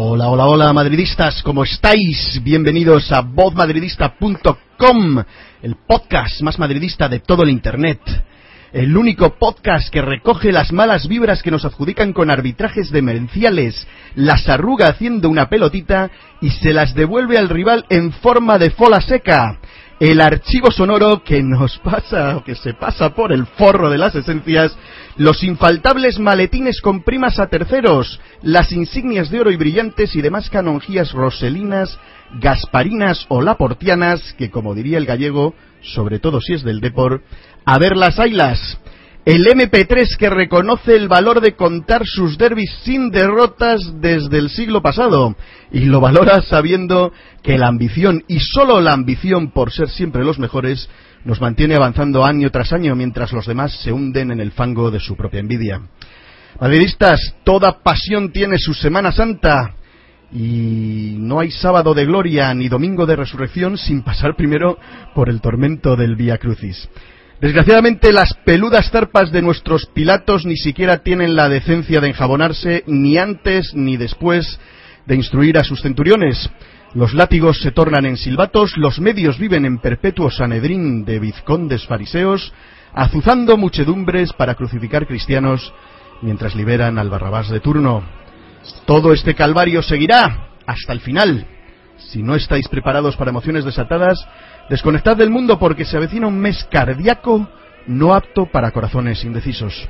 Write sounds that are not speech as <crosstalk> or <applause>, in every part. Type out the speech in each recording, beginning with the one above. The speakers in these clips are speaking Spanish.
Hola, hola, hola, madridistas, ¿cómo estáis? Bienvenidos a vozmadridista.com, el podcast más madridista de todo el Internet. El único podcast que recoge las malas vibras que nos adjudican con arbitrajes demenciales, las arruga haciendo una pelotita y se las devuelve al rival en forma de fola seca el archivo sonoro que nos pasa, o que se pasa por el forro de las esencias, los infaltables maletines con primas a terceros, las insignias de oro y brillantes y demás canonjías roselinas, gasparinas o laportianas, que como diría el gallego, sobre todo si es del Depor, a ver las ailas. El MP3 que reconoce el valor de contar sus derbis sin derrotas desde el siglo pasado y lo valora sabiendo que la ambición y solo la ambición por ser siempre los mejores nos mantiene avanzando año tras año mientras los demás se hunden en el fango de su propia envidia. Madridistas, toda pasión tiene su Semana Santa y no hay sábado de gloria ni domingo de resurrección sin pasar primero por el tormento del Vía Crucis. Desgraciadamente las peludas zarpas de nuestros pilatos ni siquiera tienen la decencia de enjabonarse ni antes ni después de instruir a sus centuriones. Los látigos se tornan en silbatos, los medios viven en perpetuo sanedrín de vizcondes fariseos, azuzando muchedumbres para crucificar cristianos mientras liberan al Barrabás de turno. Todo este calvario seguirá hasta el final. Si no estáis preparados para emociones desatadas, Desconectad del mundo porque se avecina un mes cardíaco no apto para corazones indecisos.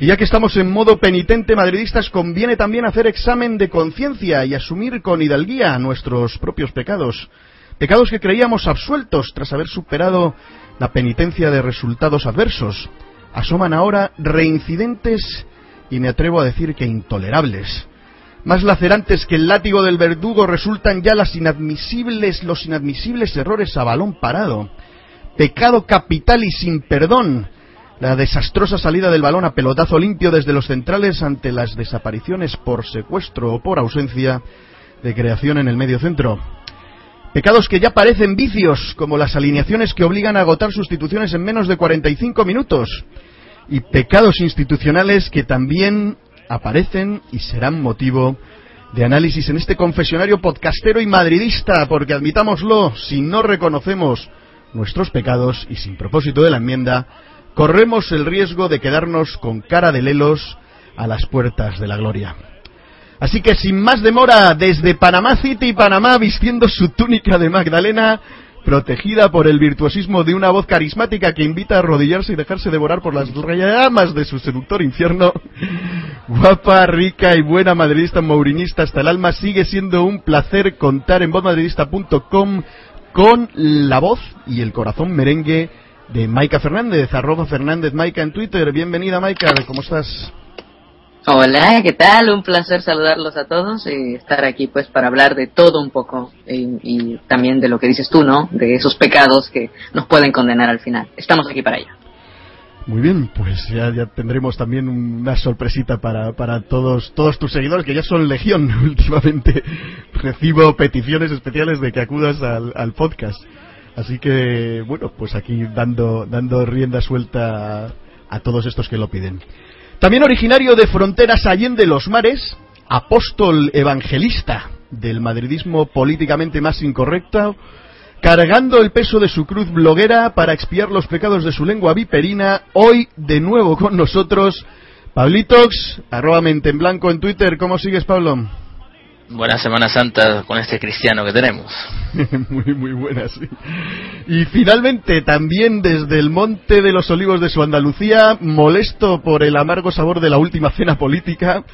Y ya que estamos en modo penitente madridistas, conviene también hacer examen de conciencia y asumir con hidalguía nuestros propios pecados. Pecados que creíamos absueltos tras haber superado la penitencia de resultados adversos. Asoman ahora reincidentes y me atrevo a decir que intolerables. Más lacerantes que el látigo del verdugo resultan ya las inadmisibles, los inadmisibles errores a balón parado. Pecado capital y sin perdón. La desastrosa salida del balón a pelotazo limpio desde los centrales ante las desapariciones por secuestro o por ausencia de creación en el medio centro. Pecados que ya parecen vicios, como las alineaciones que obligan a agotar sustituciones en menos de 45 minutos. Y pecados institucionales que también aparecen y serán motivo de análisis en este confesionario podcastero y madridista, porque admitámoslo, si no reconocemos nuestros pecados y sin propósito de la enmienda, corremos el riesgo de quedarnos con cara de lelos a las puertas de la gloria. Así que sin más demora, desde Panamá City, Panamá, vistiendo su túnica de Magdalena, protegida por el virtuosismo de una voz carismática que invita a arrodillarse y dejarse devorar por las llamas de su seductor infierno. <laughs> Guapa, rica y buena madridista mourinista hasta el alma, sigue siendo un placer contar en vozmadridista.com con la voz y el corazón merengue de Maika Fernández, arroba Fernández Maika en Twitter. Bienvenida Maika, ¿cómo estás? Hola, ¿qué tal? Un placer saludarlos a todos y estar aquí pues para hablar de todo un poco y, también de lo que dices tú, ¿no? De esos pecados que nos pueden condenar al final. Estamos aquí para ello. Muy bien, pues ya, tendremos también una sorpresita para, para todos, todos tus seguidores, que ya son legión <laughs> últimamente. Recibo peticiones especiales de que acudas al, podcast. Así que, bueno, pues aquí dando, dando rienda suelta a todos estos que lo piden. También originario de fronteras allende los mares, apóstol evangelista del madridismo políticamente más incorrecto, cargando el peso de su cruz bloguera para expiar los pecados de su lengua viperina, hoy de nuevo con nosotros, Pablitox, arroba mente en blanco en Twitter. ¿Cómo sigues, Pablo? Buena Semana Santa con este cristiano que tenemos. <laughs> muy, muy buena, sí. Y finalmente, también desde el Monte de los Olivos de su Andalucía, molesto por el amargo sabor de la última cena política,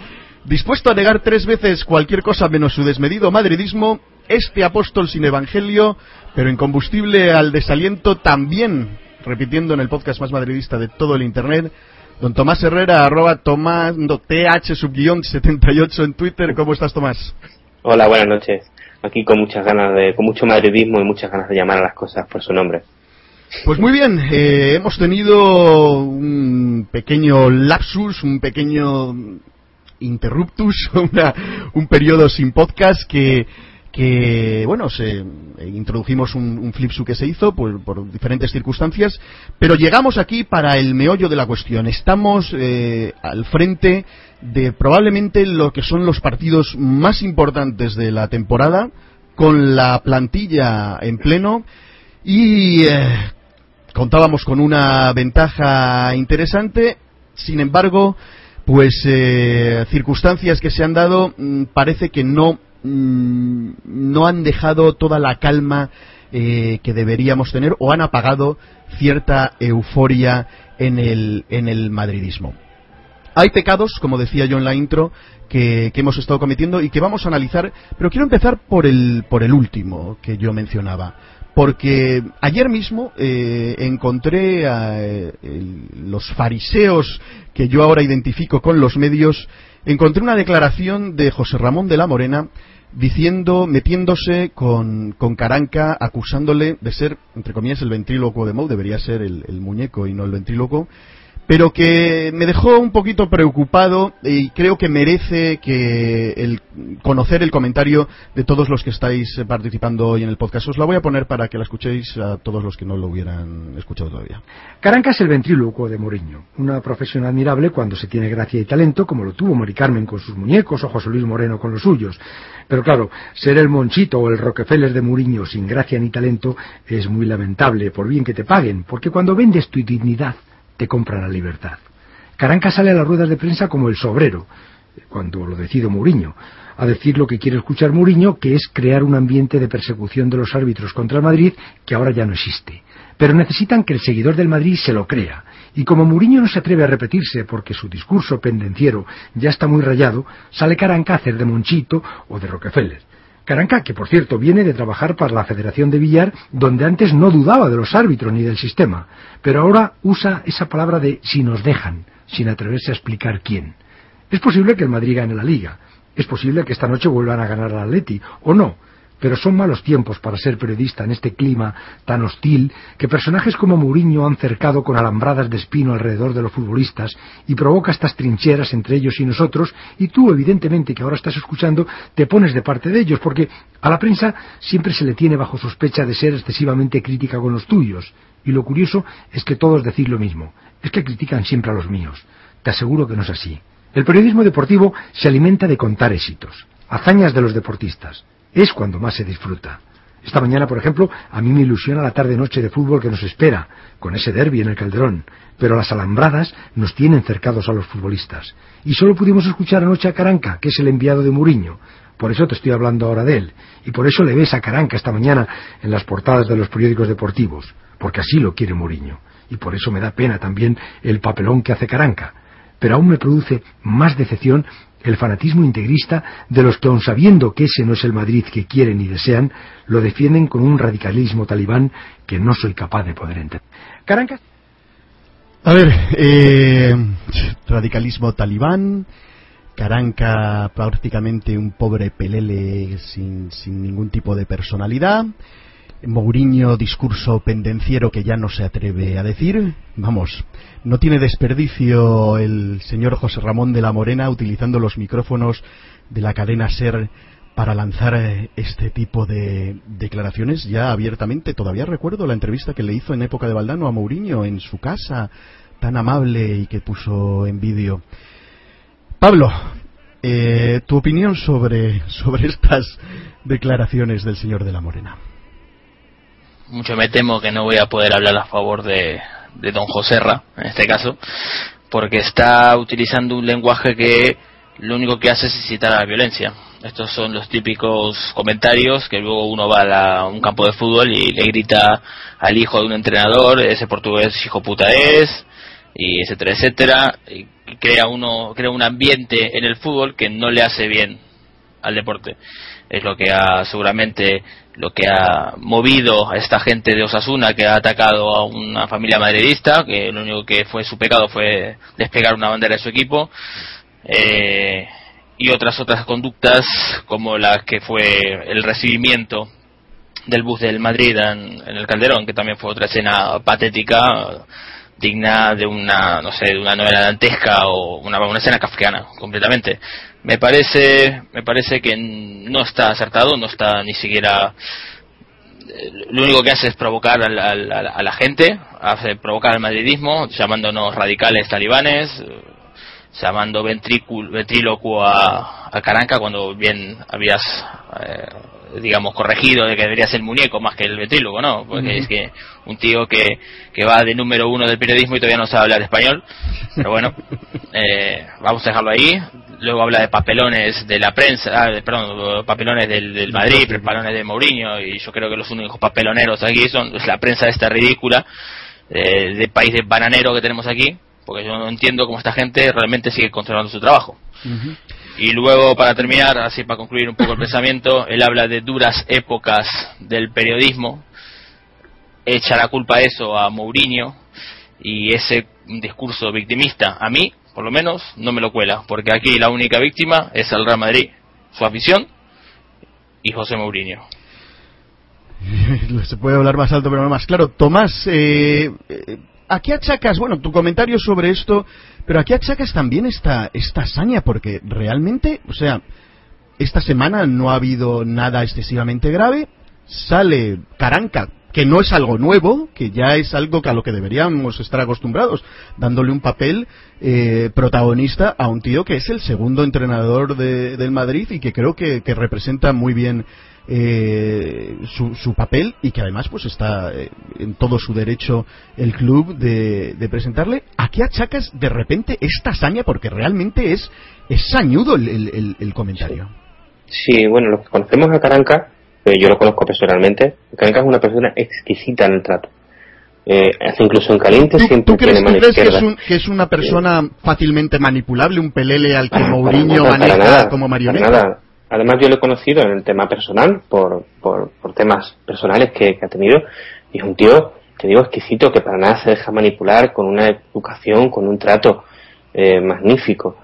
dispuesto a negar tres veces cualquier cosa menos su desmedido madridismo, este apóstol sin evangelio, pero incombustible al desaliento, también repitiendo en el podcast más madridista de todo el Internet, Don Tomás Herrera, arroba Tomás, TH subguión 78 en Twitter. ¿Cómo estás, Tomás? Hola, buenas noches. Aquí con muchas ganas de, con mucho madridismo y muchas ganas de llamar a las cosas por su nombre. Pues muy bien, eh, hemos tenido un pequeño lapsus, un pequeño interruptus, <laughs> un periodo sin podcast que que, bueno, se, eh, introdujimos un, un flipsu que se hizo por, por, diferentes circunstancias, pero llegamos aquí para el meollo de la cuestión. Estamos eh, al frente de probablemente lo que son los partidos más importantes de la temporada, con la plantilla en pleno y eh, contábamos con una ventaja interesante, sin embargo, pues circunstancias que se han dado mm, parece que no Mm, no han dejado toda la calma eh, que deberíamos tener o han apagado cierta euforia en el, en el madridismo. Hay pecados, como decía yo en la intro, que, que, hemos estado cometiendo y que vamos a analizar, pero quiero empezar por el, por el último que yo mencionaba. Porque ayer mismo eh, encontré a eh, los fariseos que yo ahora identifico con los medios encontré una declaración de José Ramón de la Morena diciendo, metiéndose con, con Caranca, acusándole de ser, entre comillas, el ventríloco de Mou, debería ser el, el muñeco y no el ventríloco, pero que me dejó un poquito preocupado y creo que merece que el conocer el comentario de todos los que estáis participando hoy en el podcast. Os la voy a poner para que la escuchéis a todos los que no lo hubieran escuchado todavía. Caranca es el ventríloco de Mourinho, una profesión admirable cuando se tiene gracia y talento, como lo tuvo Mari Carmen con sus muñecos o José Luis Moreno con los suyos. Pero claro, ser el Monchito o el Rockefeller de Mourinho sin gracia ni talento es muy lamentable, por bien que te paguen, porque cuando vendes tu dignidad te compra la libertad. Caranca sale a las ruedas de prensa como el sobrero, cuando lo decide Mourinho, a decir lo que quiere escuchar Mourinho, que es crear un ambiente de persecución de los árbitros contra el Madrid que ahora ya no existe. Pero necesitan que el seguidor del Madrid se lo crea. Y como Mourinho no se atreve a repetirse porque su discurso pendenciero ya está muy rayado, sale Caranca a hacer de Monchito o de Rockefeller. Caranca, que por cierto viene de trabajar para la Federación de Billar, donde antes no dudaba de los árbitros ni del sistema, pero ahora usa esa palabra de si nos dejan, sin atreverse a explicar quién. Es posible que el Madrid gane la liga, es posible que esta noche vuelvan a ganar al Atleti, o no, pero son malos tiempos para ser periodista en este clima tan hostil que personajes como Mourinho han cercado con alambradas de espino alrededor de los futbolistas y provoca estas trincheras entre ellos y nosotros y tú evidentemente que ahora estás escuchando te pones de parte de ellos porque a la prensa siempre se le tiene bajo sospecha de ser excesivamente crítica con los tuyos. Y lo curioso es que todos decís lo mismo. Es que critican siempre a los míos. Te aseguro que no es así. El periodismo deportivo se alimenta de contar éxitos hazañas de los deportistas es cuando más se disfruta. Esta mañana, por ejemplo, a mí me ilusiona la tarde-noche de fútbol que nos espera, con ese derby en el Calderón, pero las alambradas nos tienen cercados a los futbolistas. Y solo pudimos escuchar anoche a Caranca, que es el enviado de Muriño. Por eso te estoy hablando ahora de él. Y por eso le ves a Caranca esta mañana en las portadas de los periódicos deportivos, porque así lo quiere Muriño. Y por eso me da pena también el papelón que hace Caranca. Pero aún me produce más decepción el fanatismo integrista de los que, aun sabiendo que ese no es el Madrid que quieren y desean, lo defienden con un radicalismo talibán que no soy capaz de poder entender. Caracas. A ver, eh, radicalismo talibán, Caranca prácticamente un pobre pelele sin, sin ningún tipo de personalidad. Mourinho discurso pendenciero que ya no se atreve a decir. Vamos, no tiene desperdicio el señor José Ramón de la Morena utilizando los micrófonos de la cadena SER para lanzar eh, este tipo de declaraciones ya abiertamente. Todavía recuerdo la entrevista que le hizo en época de Valdano a Mourinho en su casa, tan amable y que puso en vídeo. Pablo, eh, tu opinión sobre, sobre estas declaraciones del señor de la Morena mucho me temo que no voy a poder hablar a favor de, de don Joserra, en este caso, porque está utilizando un lenguaje que lo único que hace es incitar a la violencia. Estos son los típicos comentarios que luego uno va a, un campo de fútbol y le grita al hijo de un entrenador, ese portugués hijo puta es, y etcétera, etcétera, y crea uno, crea un ambiente en el fútbol que no le hace bien al deporte. Es lo que ha seguramente lo que ha movido a esta gente de Osasuna que ha atacado a una familia madridista, que lo único que fue su pecado fue despegar una bandera de su equipo. Eh, y otras otras conductas como la que fue el recibimiento del bus del Madrid en, el Calderón, que también fue otra escena patética, digna de una, no sé, de una novela dantesca o una, una escena kafkiana, completamente. Me parece, me parece que no está acertado, no está ni siquiera eh, lo único que hace es provocar a la, a la gente, hace provocar al madridismo, llamándonos radicales talibanes, llamando ventrílocuo a, a Caranca cuando bien habías, eh, digamos, corregido de que debería ser el muñeco más que el ventríloco, ¿no? Porque es que un tío que, que va de número uno del periodismo y todavía no sabe hablar español, pero bueno, <laughs> eh, vamos a dejarlo ahí. Luego habla de papelones de la prensa, ah, perdón, papelones del, del Madrid, papelones de Mourinho, y yo creo que los únicos papeloneros aquí son la prensa esta ridícula eh, de país de bananero que tenemos aquí porque yo no entiendo cómo esta gente realmente sigue controlando su trabajo. Y luego, para terminar, así para concluir un poco el pensamiento, él habla de duras épocas del periodismo, echa la culpa a eso a Mourinho y ese discurso victimista, a mí, por lo menos, no me lo cuela, porque aquí la única víctima es el Real Madrid, su afición y José Mourinho. <laughs> Se puede hablar más alto, pero no más claro. Tomás, eh, ¿A qué achacas, bueno, tu comentario sobre esto, pero a achacas también esta, esta hazaña? Porque realmente, o sea, esta semana no ha habido nada excesivamente grave, sale Caranca, que no es algo nuevo, que ya es algo a lo que deberíamos estar acostumbrados, dándole un papel eh, protagonista a un tío que es el segundo entrenador de, del Madrid y que creo que representa muy bien eh, su, su, papel y que además pues está eh, en todo su derecho el club de, presentarle. ¿A qué achacas de repente esta hazaña? Porque realmente es, es sañudo el, el, comentario. Sí, bueno, los que conocemos a Caranca, eh, yo lo conozco personalmente, Caranca es una persona exquisita en el trato. Eh, incluso en caliente siempre tiene que, es que es una persona fácilmente manipulable, un pelele al que Mourinho maneja como marioneta? Además, yo lo he conocido en el tema personal, por, por, temas personales que, ha tenido, y es un tío, te digo, exquisito, que para nada se deja manipular, con una educación, con un trato eh, magnífico.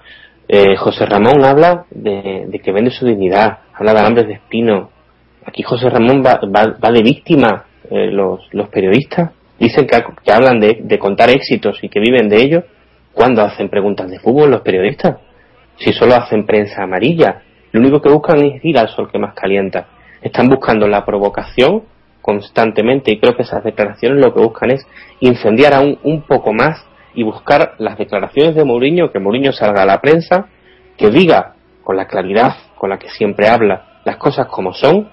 Eh, José Ramón habla de, que vende su dignidad, habla de alambres de espino. Aquí José Ramón va, va, de víctima, eh, los, los periodistas dicen que, que hablan de, de contar éxitos y que viven de ellos. cuando hacen preguntas de fútbol los periodistas? Si solo hacen prensa amarilla, lo único que buscan es ir al sol que más calienta. Están buscando la provocación constantemente y creo que esas declaraciones lo que buscan es incendiar aún un poco más y buscar las declaraciones de Mourinho, que Mourinho salga a la prensa, que diga con la claridad con la que siempre habla las cosas como son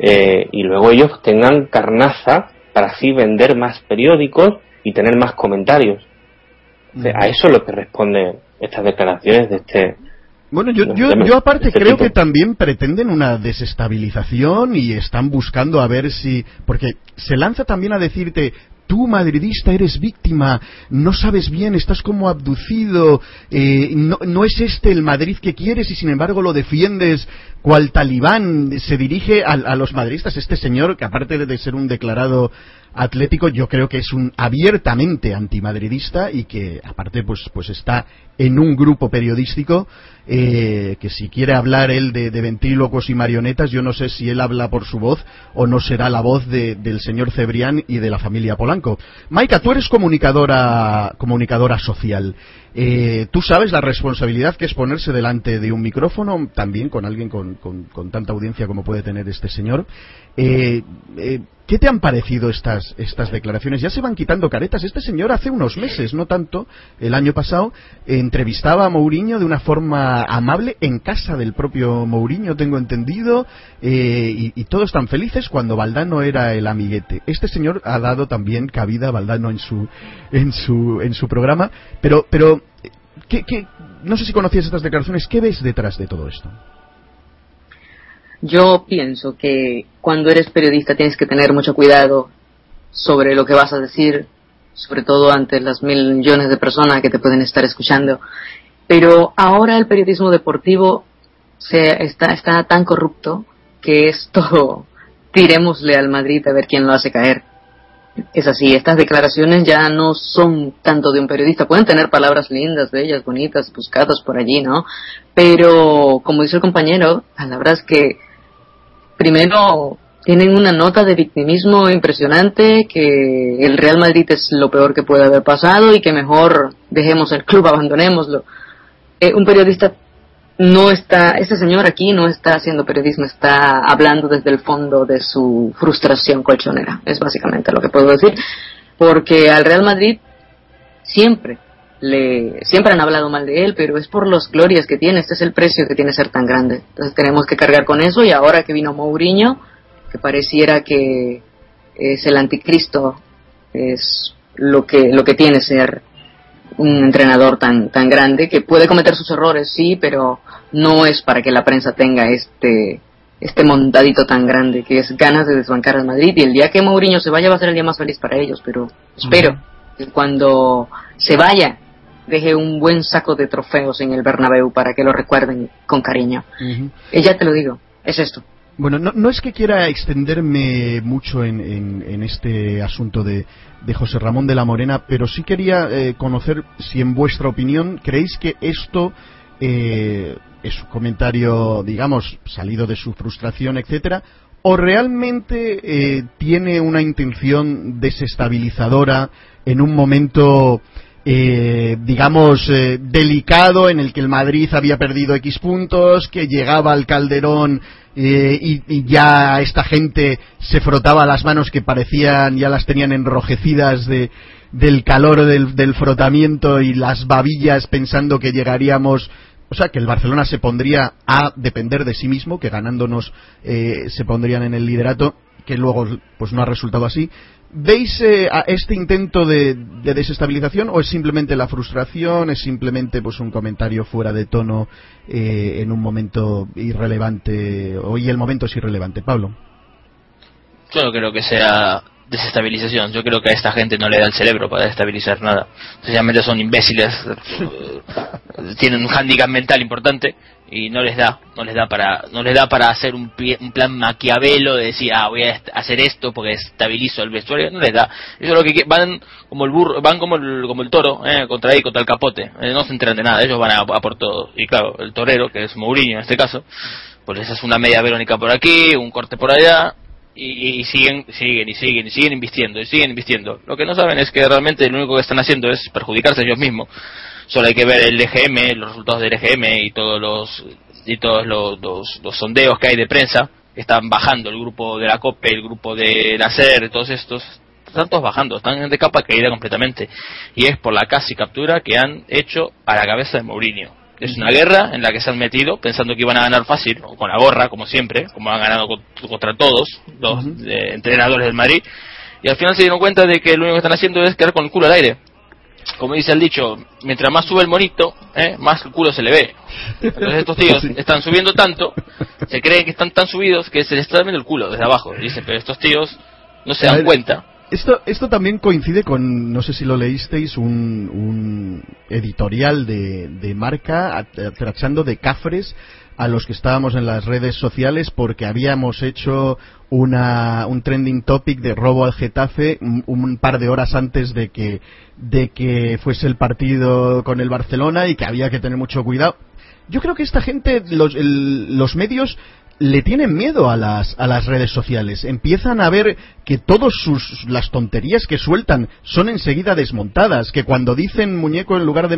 eh, y luego ellos tengan carnaza para así vender más periódicos y tener más comentarios. a eso es lo que responden estas declaraciones de este bueno, yo, yo, yo aparte este creo que también pretenden una desestabilización y están buscando a ver si... Porque se lanza también a decirte, tú madridista eres víctima, no sabes bien, estás como abducido, eh, no, no, es este el Madrid que quieres y sin embargo lo defiendes cual talibán, se dirige a, a los madridistas, este señor que aparte de ser un declarado Atlético yo creo que es un abiertamente antimadridista y que aparte pues pues está en un grupo periodístico eh, que si quiere hablar él de, de, ventrílocos y marionetas yo no sé si él habla por su voz o no será la voz del señor Cebrián y de la familia Polanco. Maika, tú eres comunicadora comunicadora social. Eh, tú sabes la responsabilidad que es ponerse delante de un micrófono, también con alguien con, con, tanta audiencia como puede tener este señor. Eh, ¿Qué te han parecido estas, estas declaraciones? Ya se van quitando caretas. Este señor hace unos meses, no tanto, el año pasado, entrevistaba a Mourinho de una forma amable en casa del propio Mourinho, tengo entendido, y, y, todos tan felices cuando Valdano era el amiguete. Este señor ha dado también cabida a Valdano en su, en su, en su programa, pero, pero ¿qué, qué, no sé si conocías estas declaraciones, ¿qué ves detrás de todo esto? Yo pienso que cuando eres periodista tienes que tener mucho cuidado sobre lo que vas a decir, sobre todo ante las mil millones de personas que te pueden estar escuchando. Pero ahora el periodismo deportivo se está, está tan corrupto que esto <laughs> tirémosle al Madrid a ver quién lo hace caer. Es así, estas declaraciones ya no son tanto de un periodista, pueden tener palabras lindas, bellas, bonitas, buscadas por allí, ¿no? Pero, como dice el compañero, palabras que primero tienen una nota de victimismo impresionante, que el Real Madrid es lo peor que puede haber pasado y que mejor dejemos el club, <laughs> abandonémoslo. Eh, un periodista no está, este señor aquí no está haciendo periodismo, está hablando desde el fondo de su frustración colchonera, es básicamente lo que puedo decir, porque al Real Madrid siempre le, siempre han hablado mal de él, pero es por las glorias que tiene, este es el precio que tiene ser tan grande. Entonces tenemos que cargar con eso y ahora que vino Mourinho, que pareciera que es el anticristo, es lo que, lo que tiene ser un entrenador tan, tan grande que puede cometer sus errores, sí, pero no es para que la prensa tenga este, este montadito tan grande que es ganas de desbancar al Madrid y el día que Mourinho se vaya va a ser el día más feliz para ellos, pero espero que cuando se vaya deje un buen saco de trofeos en el Bernabéu para que lo recuerden con cariño. Y ya te lo digo, es esto. Bueno, no, no, es que quiera extenderme mucho en, este asunto de, de, José Ramón de la Morena, pero sí quería eh, conocer si en vuestra opinión creéis que esto eh, es un comentario, digamos, salido de su frustración, etcétera, o realmente eh, tiene una intención desestabilizadora en un momento eh, digamos, eh, delicado en el que el Madrid había perdido X puntos, que llegaba al Calderón eh, y, ya esta gente se frotaba las manos que parecían, ya las tenían enrojecidas de, del calor del, del frotamiento y las babillas pensando que llegaríamos o sea, que el Barcelona se pondría a depender de sí mismo, que ganándonos se pondrían en el liderato, que luego pues no ha resultado así. ¿Veis eh, a este intento de, desestabilización o es simplemente la frustración, es simplemente pues un comentario fuera de tono eh, en un momento irrelevante o el momento es irrelevante? Pablo. Yo creo que sea desestabilización. Yo creo que a esta gente no le da el cerebro para desestabilizar nada. Sencillamente son imbéciles, tienen un hándicap mental importante y no les da, no les da para, no les da para hacer un, un plan maquiavelo de decir, ah, voy a hacer esto porque estabilizo el vestuario, no les da. Eso es lo que van como el burro, van como el, como el toro, eh, contra ahí, contra el capote, eh, no se enteran de nada, ellos van a, por todo. Y claro, el torero, que es Mourinho en este caso, pues esa es una media verónica por aquí, un corte por allá, y, siguen, siguen y siguen y siguen invirtiendo y siguen invirtiendo. Lo que no saben es que realmente lo único que están haciendo es perjudicarse ellos mismos. Solo hay que ver el EGM, los resultados del EGM y todos los y todos los, sondeos que hay de prensa están bajando el grupo de la COPE, el grupo de la SER, todos estos están todos bajando, están de capa caída completamente y es por la casi captura que han hecho a la cabeza de Mourinho es una guerra en la que se han metido pensando que iban a ganar fácil, o con la gorra, como siempre, como han ganado contra todos los eh, entrenadores del Madrid. Y al final se dieron cuenta de que lo único que están haciendo es quedar con el culo al aire. Como dice el dicho, mientras más sube el monito, ¿eh? más el culo se le ve. Entonces estos tíos <laughs> están subiendo tanto, se creen que están tan subidos que se les está viendo el culo desde abajo. Dicen, pero estos tíos no se dan cuenta esto, esto también coincide con, no sé si lo leísteis, un, un editorial de, de marca tratando de cafres a los que estábamos en las redes sociales porque habíamos hecho una, un trending topic de robo al Getafe un, par de horas antes de que, de que fuese el partido con el Barcelona y que había que tener mucho cuidado. Yo creo que esta gente, los, los medios le tienen miedo a las, a las redes sociales. Empiezan a ver que todas las tonterías que sueltan son enseguida desmontadas. Que cuando dicen muñeco en lugar de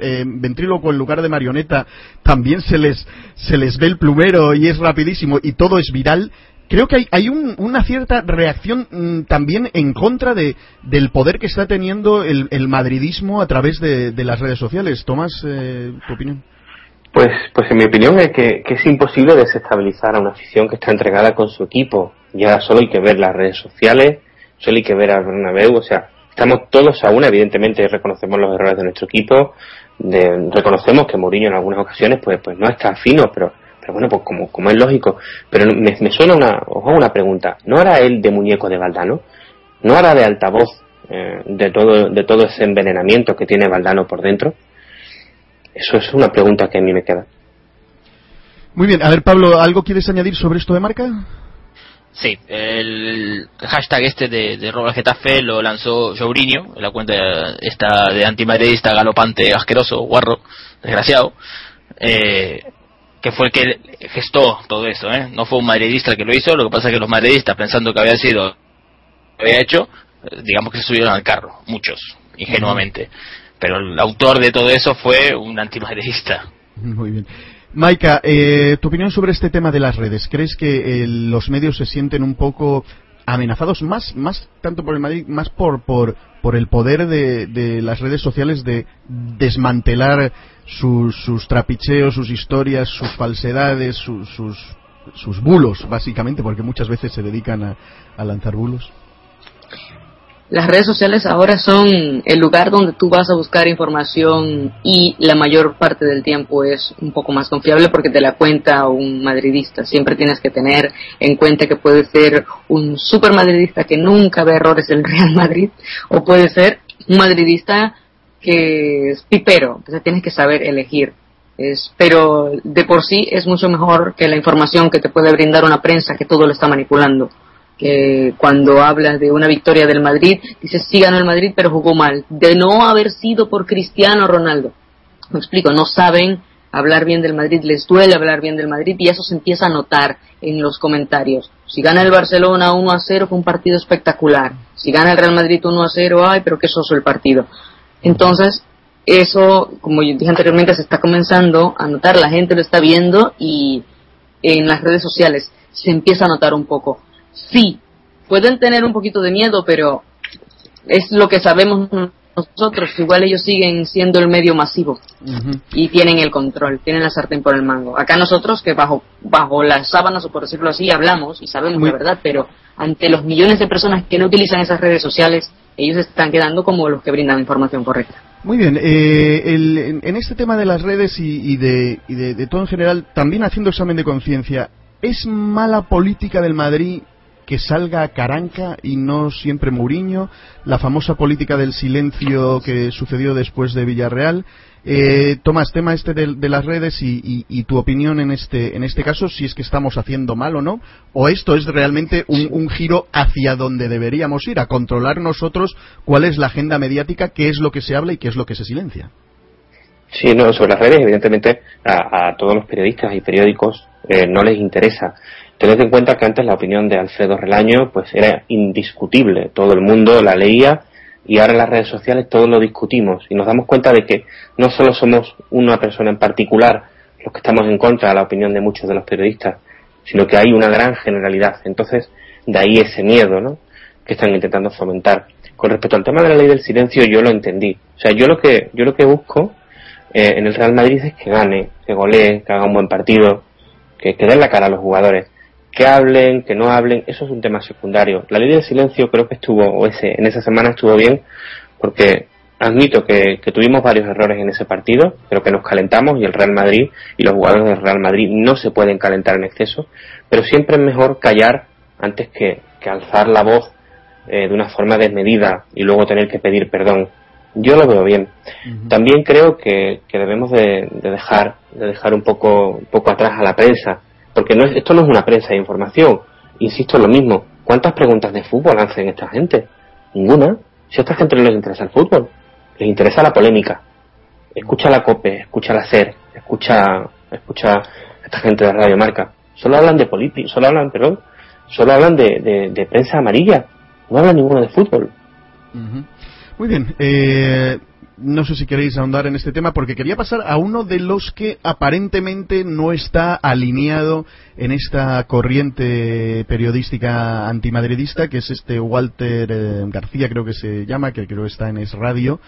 eh, ventríloco en lugar de marioneta, también se les, se les ve el plumero y es rapidísimo y todo es viral. Creo que hay, hay una cierta reacción mm, también en contra de, del poder que está teniendo el, el madridismo a través de, de las redes sociales. Tomás, eh, tu opinión. Pues, pues en mi opinión es que, es imposible desestabilizar a una afición que está entregada con su equipo. Ya solo hay que ver las redes sociales, solo hay que ver a Bernabéu, o sea, estamos todos a una, evidentemente reconocemos los errores de nuestro equipo, reconocemos que Mourinho en algunas ocasiones pues, pues no está fino, pero, Pero bueno, pues como, como es lógico. Pero me, me suena una, hago una pregunta. ¿No hará él de muñeco de Valdano? ¿No hará de altavoz eh, de, todo, de todo ese envenenamiento que tiene Valdano por dentro? Eso es una pregunta que a mí me queda. Muy bien, a ver Pablo, ¿algo quieres añadir sobre esto de marca? Sí, el hashtag este de, de Roba Getafe lo lanzó Jourinho, la cuenta esta de antimadridista galopante, asqueroso, guarro, desgraciado, eh, que fue el que gestó todo eso, ¿eh? No fue un madridista el que lo hizo, lo que pasa es que los madridistas, pensando que había sido, lo había hecho, eh, digamos que se subieron al carro, muchos, ingenuamente. Pero el autor de todo eso fue un antimadridista. Muy bien. Maika, eh, tu opinión sobre este tema de las redes. ¿Crees que eh, los medios se sienten un poco amenazados más, más tanto por el Madrid, más por, por, por el poder de, de las redes sociales de desmantelar sus, sus trapicheos, sus historias, sus falsedades, sus, sus, sus bulos, básicamente, porque muchas veces se dedican a, a lanzar bulos? Las redes sociales ahora son el lugar donde tú vas a buscar información y la mayor parte del tiempo es un poco más confiable porque te la cuenta un madridista. Siempre tienes que tener en cuenta que puede ser un super madridista que nunca ve errores del Real Madrid o puede ser un madridista que es pipero. Entonces tienes que saber elegir. Es, pero de por sí es mucho mejor que la información que te puede brindar una prensa que todo lo está manipulando que cuando hablas de una victoria del Madrid, dices sí ganó el Madrid pero jugó mal, de no haber sido por Cristiano Ronaldo. Me explico, no saben hablar bien del Madrid, les duele hablar bien del Madrid y eso se empieza a notar en los comentarios. Si gana el Barcelona 1 a 0 fue un partido espectacular. Si gana el Real Madrid 1 a 0, ay, pero qué soso el partido. Entonces, eso, como yo dije anteriormente, se está comenzando a notar, la gente lo está viendo y en las redes sociales se empieza a notar un poco sí, pueden tener un poquito de miedo, pero es lo que sabemos nosotros. Igual ellos siguen siendo el medio masivo y tienen el control, tienen la sartén por el mango. Acá nosotros, que bajo, bajo las sábanas, o por decirlo así, hablamos y sabemos la verdad, pero ante los millones de personas que no utilizan esas redes sociales, ellos están quedando como los que brindan información correcta. Muy bien, eh, el, en este tema de las redes y, y, de, y de, de todo en general, también haciendo examen de conciencia, ¿es mala política del Madrid que salga Caranca y no siempre Mourinho, la famosa política del silencio que sucedió después de Villarreal. Eh, Tomás, tema este de, de las redes y, y, y, tu opinión en este, en este caso, si es que estamos haciendo mal o no, o esto es realmente un, un, giro hacia donde deberíamos ir, a controlar nosotros cuál es la agenda mediática, qué es lo que se habla y qué es lo que se silencia. Sí, no, sobre las redes, evidentemente, a, a todos los periodistas y periódicos eh, no les interesa Tened en cuenta que antes la opinión de Alfredo Relaño pues era indiscutible, todo el mundo la leía y ahora en las redes sociales todos lo discutimos y nos damos cuenta de que no solo somos una persona en particular los que estamos en contra de la opinión de muchos de los periodistas, sino que hay una gran generalidad. Entonces, de ahí ese miedo, ¿no? que están intentando fomentar. Con respecto al tema de la ley del silencio, yo lo entendí. O sea, yo lo que yo lo que busco eh, en el Real Madrid es que gane, que golee, que haga un buen partido, que, que den la cara a los jugadores que hablen, que no hablen, eso es un tema secundario. La ley del silencio creo que estuvo, o ese, en esa semana estuvo bien, porque admito que, que, tuvimos varios errores en ese partido, pero que nos calentamos y el Real Madrid y los jugadores del Real Madrid no se pueden calentar en exceso, pero siempre es mejor callar antes que, que alzar la voz eh, de una forma desmedida y luego tener que pedir perdón. Yo lo veo bien. Uh -huh. También creo que, que debemos de, de, dejar de dejar un poco un poco atrás a la prensa porque no es, esto no es una prensa de información. Insisto en lo mismo. ¿Cuántas preguntas de fútbol hacen esta gente? Ninguna. Si a esta gente no les interesa el fútbol, les interesa la polémica. Escucha la COPE, escucha la SER, escucha, escucha esta gente de Radio Marca. Solo hablan de política, solo hablan, perdón, solo hablan de, de, prensa amarilla. No hablan ninguno de fútbol. Muy bien. Eh, no sé si queréis ahondar en este tema porque quería pasar a uno de los que aparentemente no está alineado en esta corriente periodística antimadridista que es este Walter eh, García creo que se llama que creo que está en Es Radio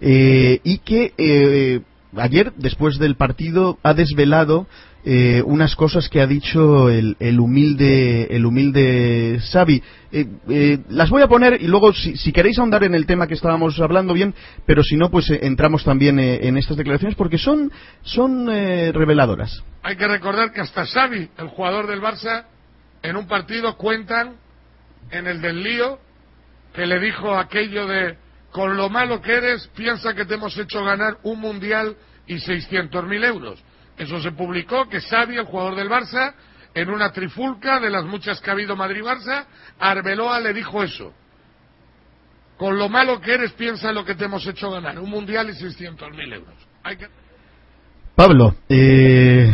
eh, y que eh, ayer después del partido ha desvelado eh, unas cosas que ha dicho el, humilde el humilde Xavi. Eh, eh, las voy a poner y luego si, si, queréis ahondar en el tema que estábamos hablando bien, pero si no pues entramos también en estas declaraciones porque son son reveladoras. Hay que recordar que hasta Xavi, el jugador del Barça, en un partido cuentan en el del lío que le dijo aquello de con lo malo que eres piensa que te hemos hecho ganar un mundial y 600.000 euros eso se publicó que Xavi, el jugador del Barça, en una trifulca de las muchas que ha habido Madrid-Barça, Arbeloa le dijo eso. Con lo malo que eres, piensa en lo que te hemos hecho ganar. Un mundial y 600.000 euros. Pablo, eh,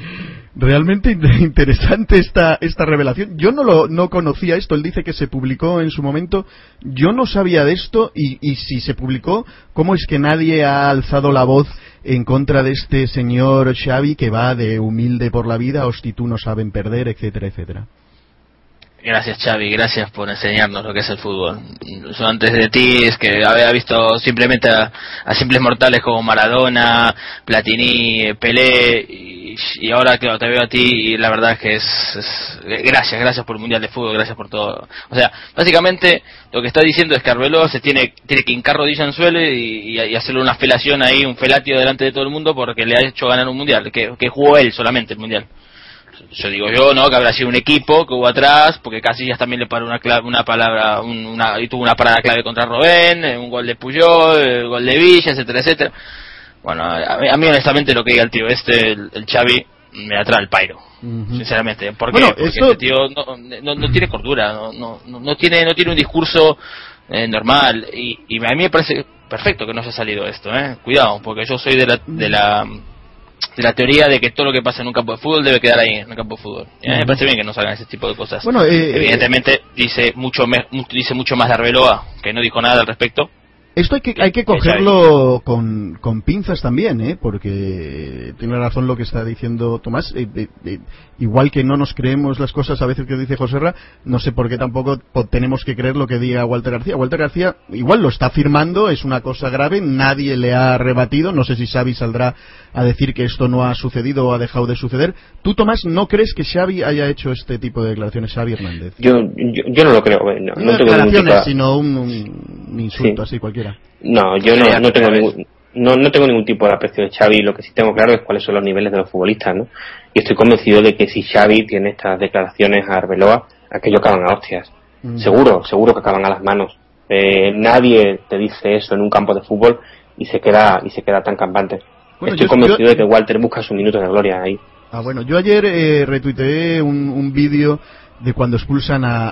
<laughs> realmente <laughs> interesante esta, esta revelación. Yo no, lo, no conocía esto. Él dice que se publicó en su momento. Yo no sabía de esto y, y si se publicó, ¿cómo es que nadie ha alzado la voz en contra de este señor Xavi que va de humilde por la vida, tú no saben perder, etcétera, etcétera? Gracias Xavi, gracias por enseñarnos lo que es el fútbol. Antes de ti es que había visto simplemente a, simples mortales como Maradona, Platini, Pelé y, ahora que te veo a ti y la verdad es que es, gracias, gracias por el Mundial de Fútbol, gracias por todo. O sea, básicamente lo que está diciendo es que Arbeloa se tiene, tiene que hincar rodilla en suelo y, hacerle una felación ahí, un felatio delante de todo el mundo porque le ha hecho ganar un Mundial, que, que jugó él solamente el Mundial yo digo yo, ¿no? Que habrá sido un equipo que hubo atrás, porque Casillas también le paró una, una palabra, una, y tuvo una parada clave contra Robén, eh, un gol de Puyol, el gol de Villa, etcétera, etcétera. Bueno, a mí, honestamente lo que diga el tío este, el, el Xavi, me atrae el pairo, sinceramente. ¿Por qué? Porque este tío no, no, tiene cordura, no, no, no, tiene, no tiene un discurso eh, normal, y, y a mí me parece perfecto que no haya salido esto, ¿eh? Cuidado, porque yo soy de la, de la de la teoría de que todo lo que pasa en un campo de fútbol debe quedar ahí, en un campo de fútbol. me parece bien que no salgan ese tipo de cosas. Bueno, eh, Evidentemente dice mucho, dice mucho más de Arbeloa, que no dijo nada al respecto, esto hay que, hay que cogerlo con, con pinzas también, ¿eh? porque tiene razón lo que está diciendo Tomás. Eh, eh, eh, igual que no nos creemos las cosas a veces que dice José Ra, no sé por qué tampoco tenemos que creer lo que diga Walter García. Walter García igual lo está afirmando, es una cosa grave, nadie le ha rebatido. No sé si Xavi saldrá a decir que esto no ha sucedido o ha dejado de suceder. ¿Tú, Tomás, no crees que Xavi haya hecho este tipo de declaraciones, Xavi Hernández? Yo, yo, no lo creo. No, no, declaraciones, sino un, insulto así cualquiera. No, yo no, no tengo ningún, no, no tengo ningún tipo de aprecio de Xavi. Lo que sí tengo claro es cuáles son los niveles de los futbolistas, ¿no? Y estoy convencido de que si Xavi tiene estas declaraciones a Arbeloa, aquello acaban a hostias. Mm. Seguro, seguro que acaban a las manos. Eh, nadie te dice eso en un campo de fútbol y se queda y se queda tan campante. Estoy convencido de que Walter busca su minuto de gloria ahí. Ah, bueno, yo ayer eh, retuiteé un, un vídeo de cuando expulsan a,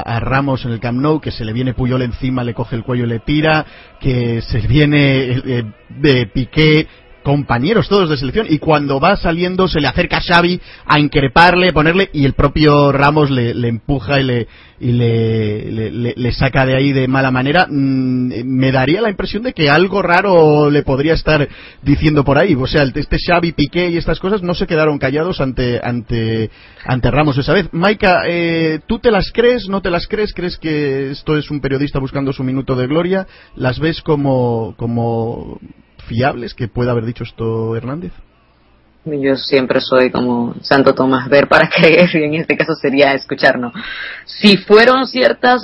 a, Ramos en el Camp Nou, que se le viene Puyol encima, le coge el cuello y le tira, que se viene eh, de Piqué compañeros todos de selección y cuando va saliendo se le acerca a Xavi a increparle, ponerle y el propio Ramos le, empuja y le y le, le, saca de ahí de mala manera mm, me daría la impresión de que algo raro le podría estar diciendo por ahí o sea este Xavi Piqué y estas cosas no se quedaron callados ante ante ante Ramos esa vez Maika eh, ¿tú te las crees? ¿no te las crees? ¿crees que esto es un periodista buscando su minuto de gloria? ¿las ves como como fiables que pueda haber dicho esto Hernández? Yo siempre soy como Santo Tomás, ver para <laughs> creer, y en este caso sería escucharnos. Si fueron ciertas,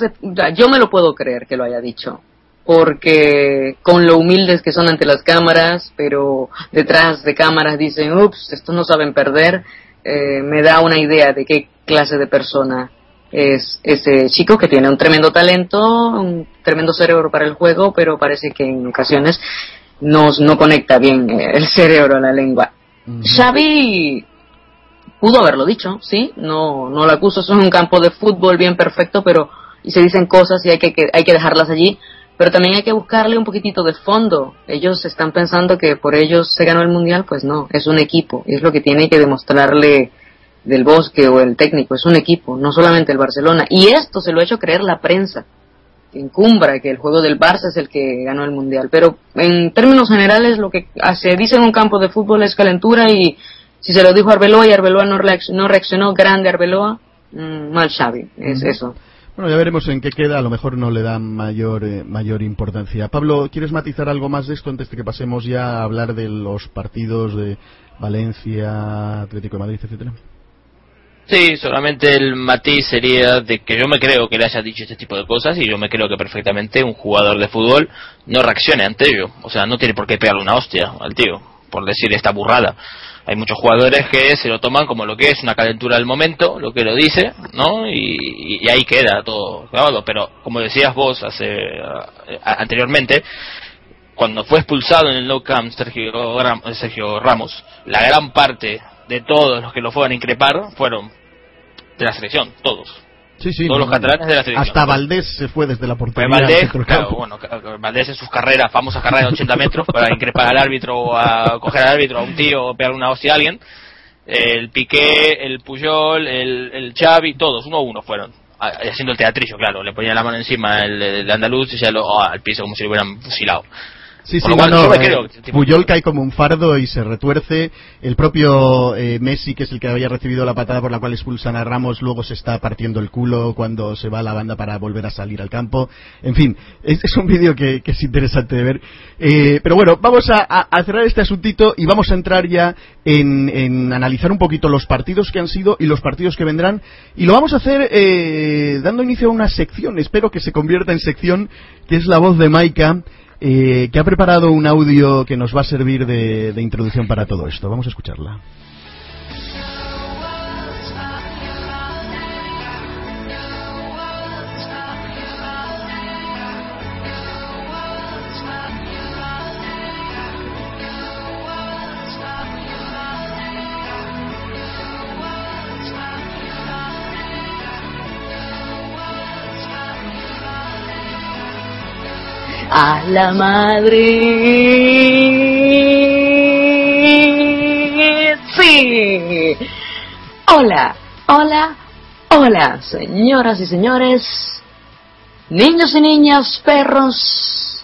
yo me lo puedo creer que lo haya dicho, porque con lo humildes que son ante las cámaras, pero detrás de cámaras dicen, ups, estos no saben perder, eh, me da una idea de qué clase de persona es ese chico que tiene un tremendo talento, un tremendo cerebro para el juego, pero parece que en ocasiones no, no conecta bien eh, el cerebro a la lengua. Xavi pudo haberlo dicho, sí, no, no lo acuso, eso es un campo de fútbol bien perfecto, pero y se dicen cosas y hay que, hay que dejarlas allí, pero también hay que buscarle un poquitito de fondo. Ellos están pensando que por ellos se ganó el mundial, pues no, es un equipo, es lo que tiene que demostrarle del bosque o el técnico, es un equipo, no solamente el Barcelona. Y esto se lo ha hecho creer la prensa encumbra que el juego del Barça es el que ganó el Mundial. Pero en términos generales lo que se dice en un campo de fútbol es calentura y si se lo dijo Arbeloa y Arbeloa no, reaccionó, grande Arbeloa, mm, mal Xavi, es eso. Bueno, ya veremos en qué queda, a lo mejor no le dan mayor, eh, mayor importancia. Pablo, ¿quieres matizar algo más de esto antes de que pasemos ya a hablar de los partidos de Valencia, Atlético de Madrid, etcétera? Sí, solamente el matiz sería de que yo me creo que le haya dicho este tipo de cosas y yo me creo que perfectamente un jugador de fútbol no reaccione ante ello. O sea, no tiene por qué pegarle una hostia al tío por decir esta burrada. Hay muchos jugadores que se lo toman como lo que es una calentura del momento, lo que lo dice, ¿no? Y, ahí queda todo grabado. Pero como decías vos hace anteriormente, cuando fue expulsado en el no camp Sergio, Sergio Ramos, la gran parte de todos los que lo fueron a increpar fueron de la selección, todos. Sí, sí, todos los catalanes de la selección. Hasta Valdés se fue desde la portería. Valdés, claro, bueno, Valdés en sus carreras, famosas carreras de 80 metros, para increpar al árbitro o a coger al árbitro, a un tío o pegar una hostia a alguien. El Piqué, el Puyol, el, el Xavi, todos, uno a uno fueron. Haciendo el teatrillo, claro, le ponían la mano encima el, andaluz y ya lo, oh, al piso como si lo hubieran fusilado. Sí, sí, no, eh, Puyol cae como un fardo y se retuerce. El propio eh, Messi, que es el que había recibido la patada por la cual expulsan a Ramos, luego se está partiendo el culo cuando se va a la banda para volver a salir al campo. En fin, es, es un vídeo que, es interesante de ver. Eh, pero bueno, vamos a, cerrar este asuntito y vamos a entrar ya en, en, analizar un poquito los partidos que han sido y los partidos que vendrán. Y lo vamos a hacer dando inicio a una sección, espero que se convierta en sección, que es la voz de Maika eh, que ha preparado un audio que nos va a servir de, de introducción para todo esto. Vamos a escucharla. A la madre. Sí. Hola, hola, hola, señoras y señores, niños y niñas, perros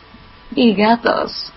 y gatos.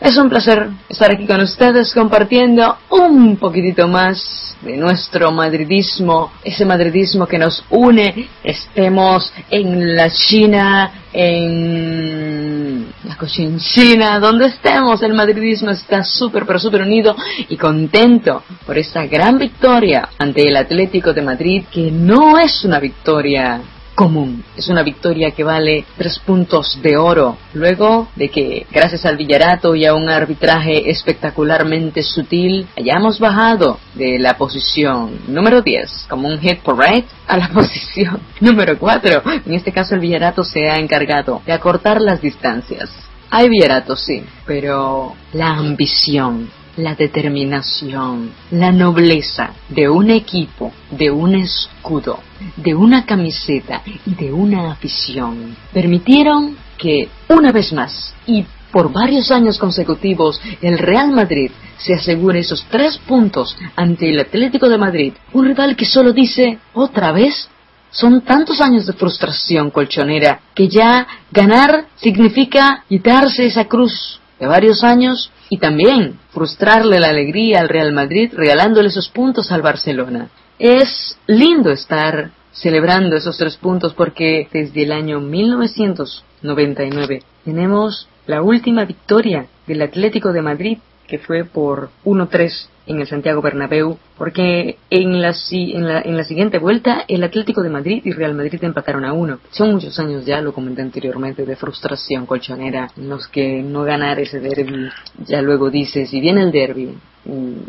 Es un placer estar aquí con ustedes compartiendo un poquitito más de nuestro madridismo, ese madridismo que nos une, estemos en la China, en la Cochinchina, donde estemos, el madridismo está súper, pero súper unido y contento por esta gran victoria ante el Atlético de Madrid, que no es una victoria común. Es una victoria que vale tres puntos de oro. Luego de que, gracias al Villarato y a un arbitraje espectacularmente sutil, hayamos bajado de la posición número 10 como un hit parade a la <laughs> posición número 4. En este caso el Villarato se ha encargado de acortar las distancias. Hay Villarato, sí, pero la ambición, la determinación, la nobleza de un equipo, de un escudo, de una camiseta y de una afición permitieron que una vez más y por varios años consecutivos el Real Madrid se asegure esos tres puntos ante el Atlético de Madrid, un rival que solo dice otra vez. Son tantos años de frustración colchonera que ya ganar significa quitarse esa cruz de varios años y también frustrarle la alegría al Real Madrid regalándole esos puntos al Barcelona. Es lindo estar celebrando esos tres puntos porque desde el año 1999 tenemos la última victoria del Atlético de Madrid que fue por 1-3 en el Santiago Bernabéu, porque en la, en, la, siguiente vuelta el Atlético de Madrid y Real Madrid empataron a uno. Son muchos años ya, lo comenté anteriormente, de frustración colchonera, en los que no ganar ese derby, ya luego dices, si viene el derby,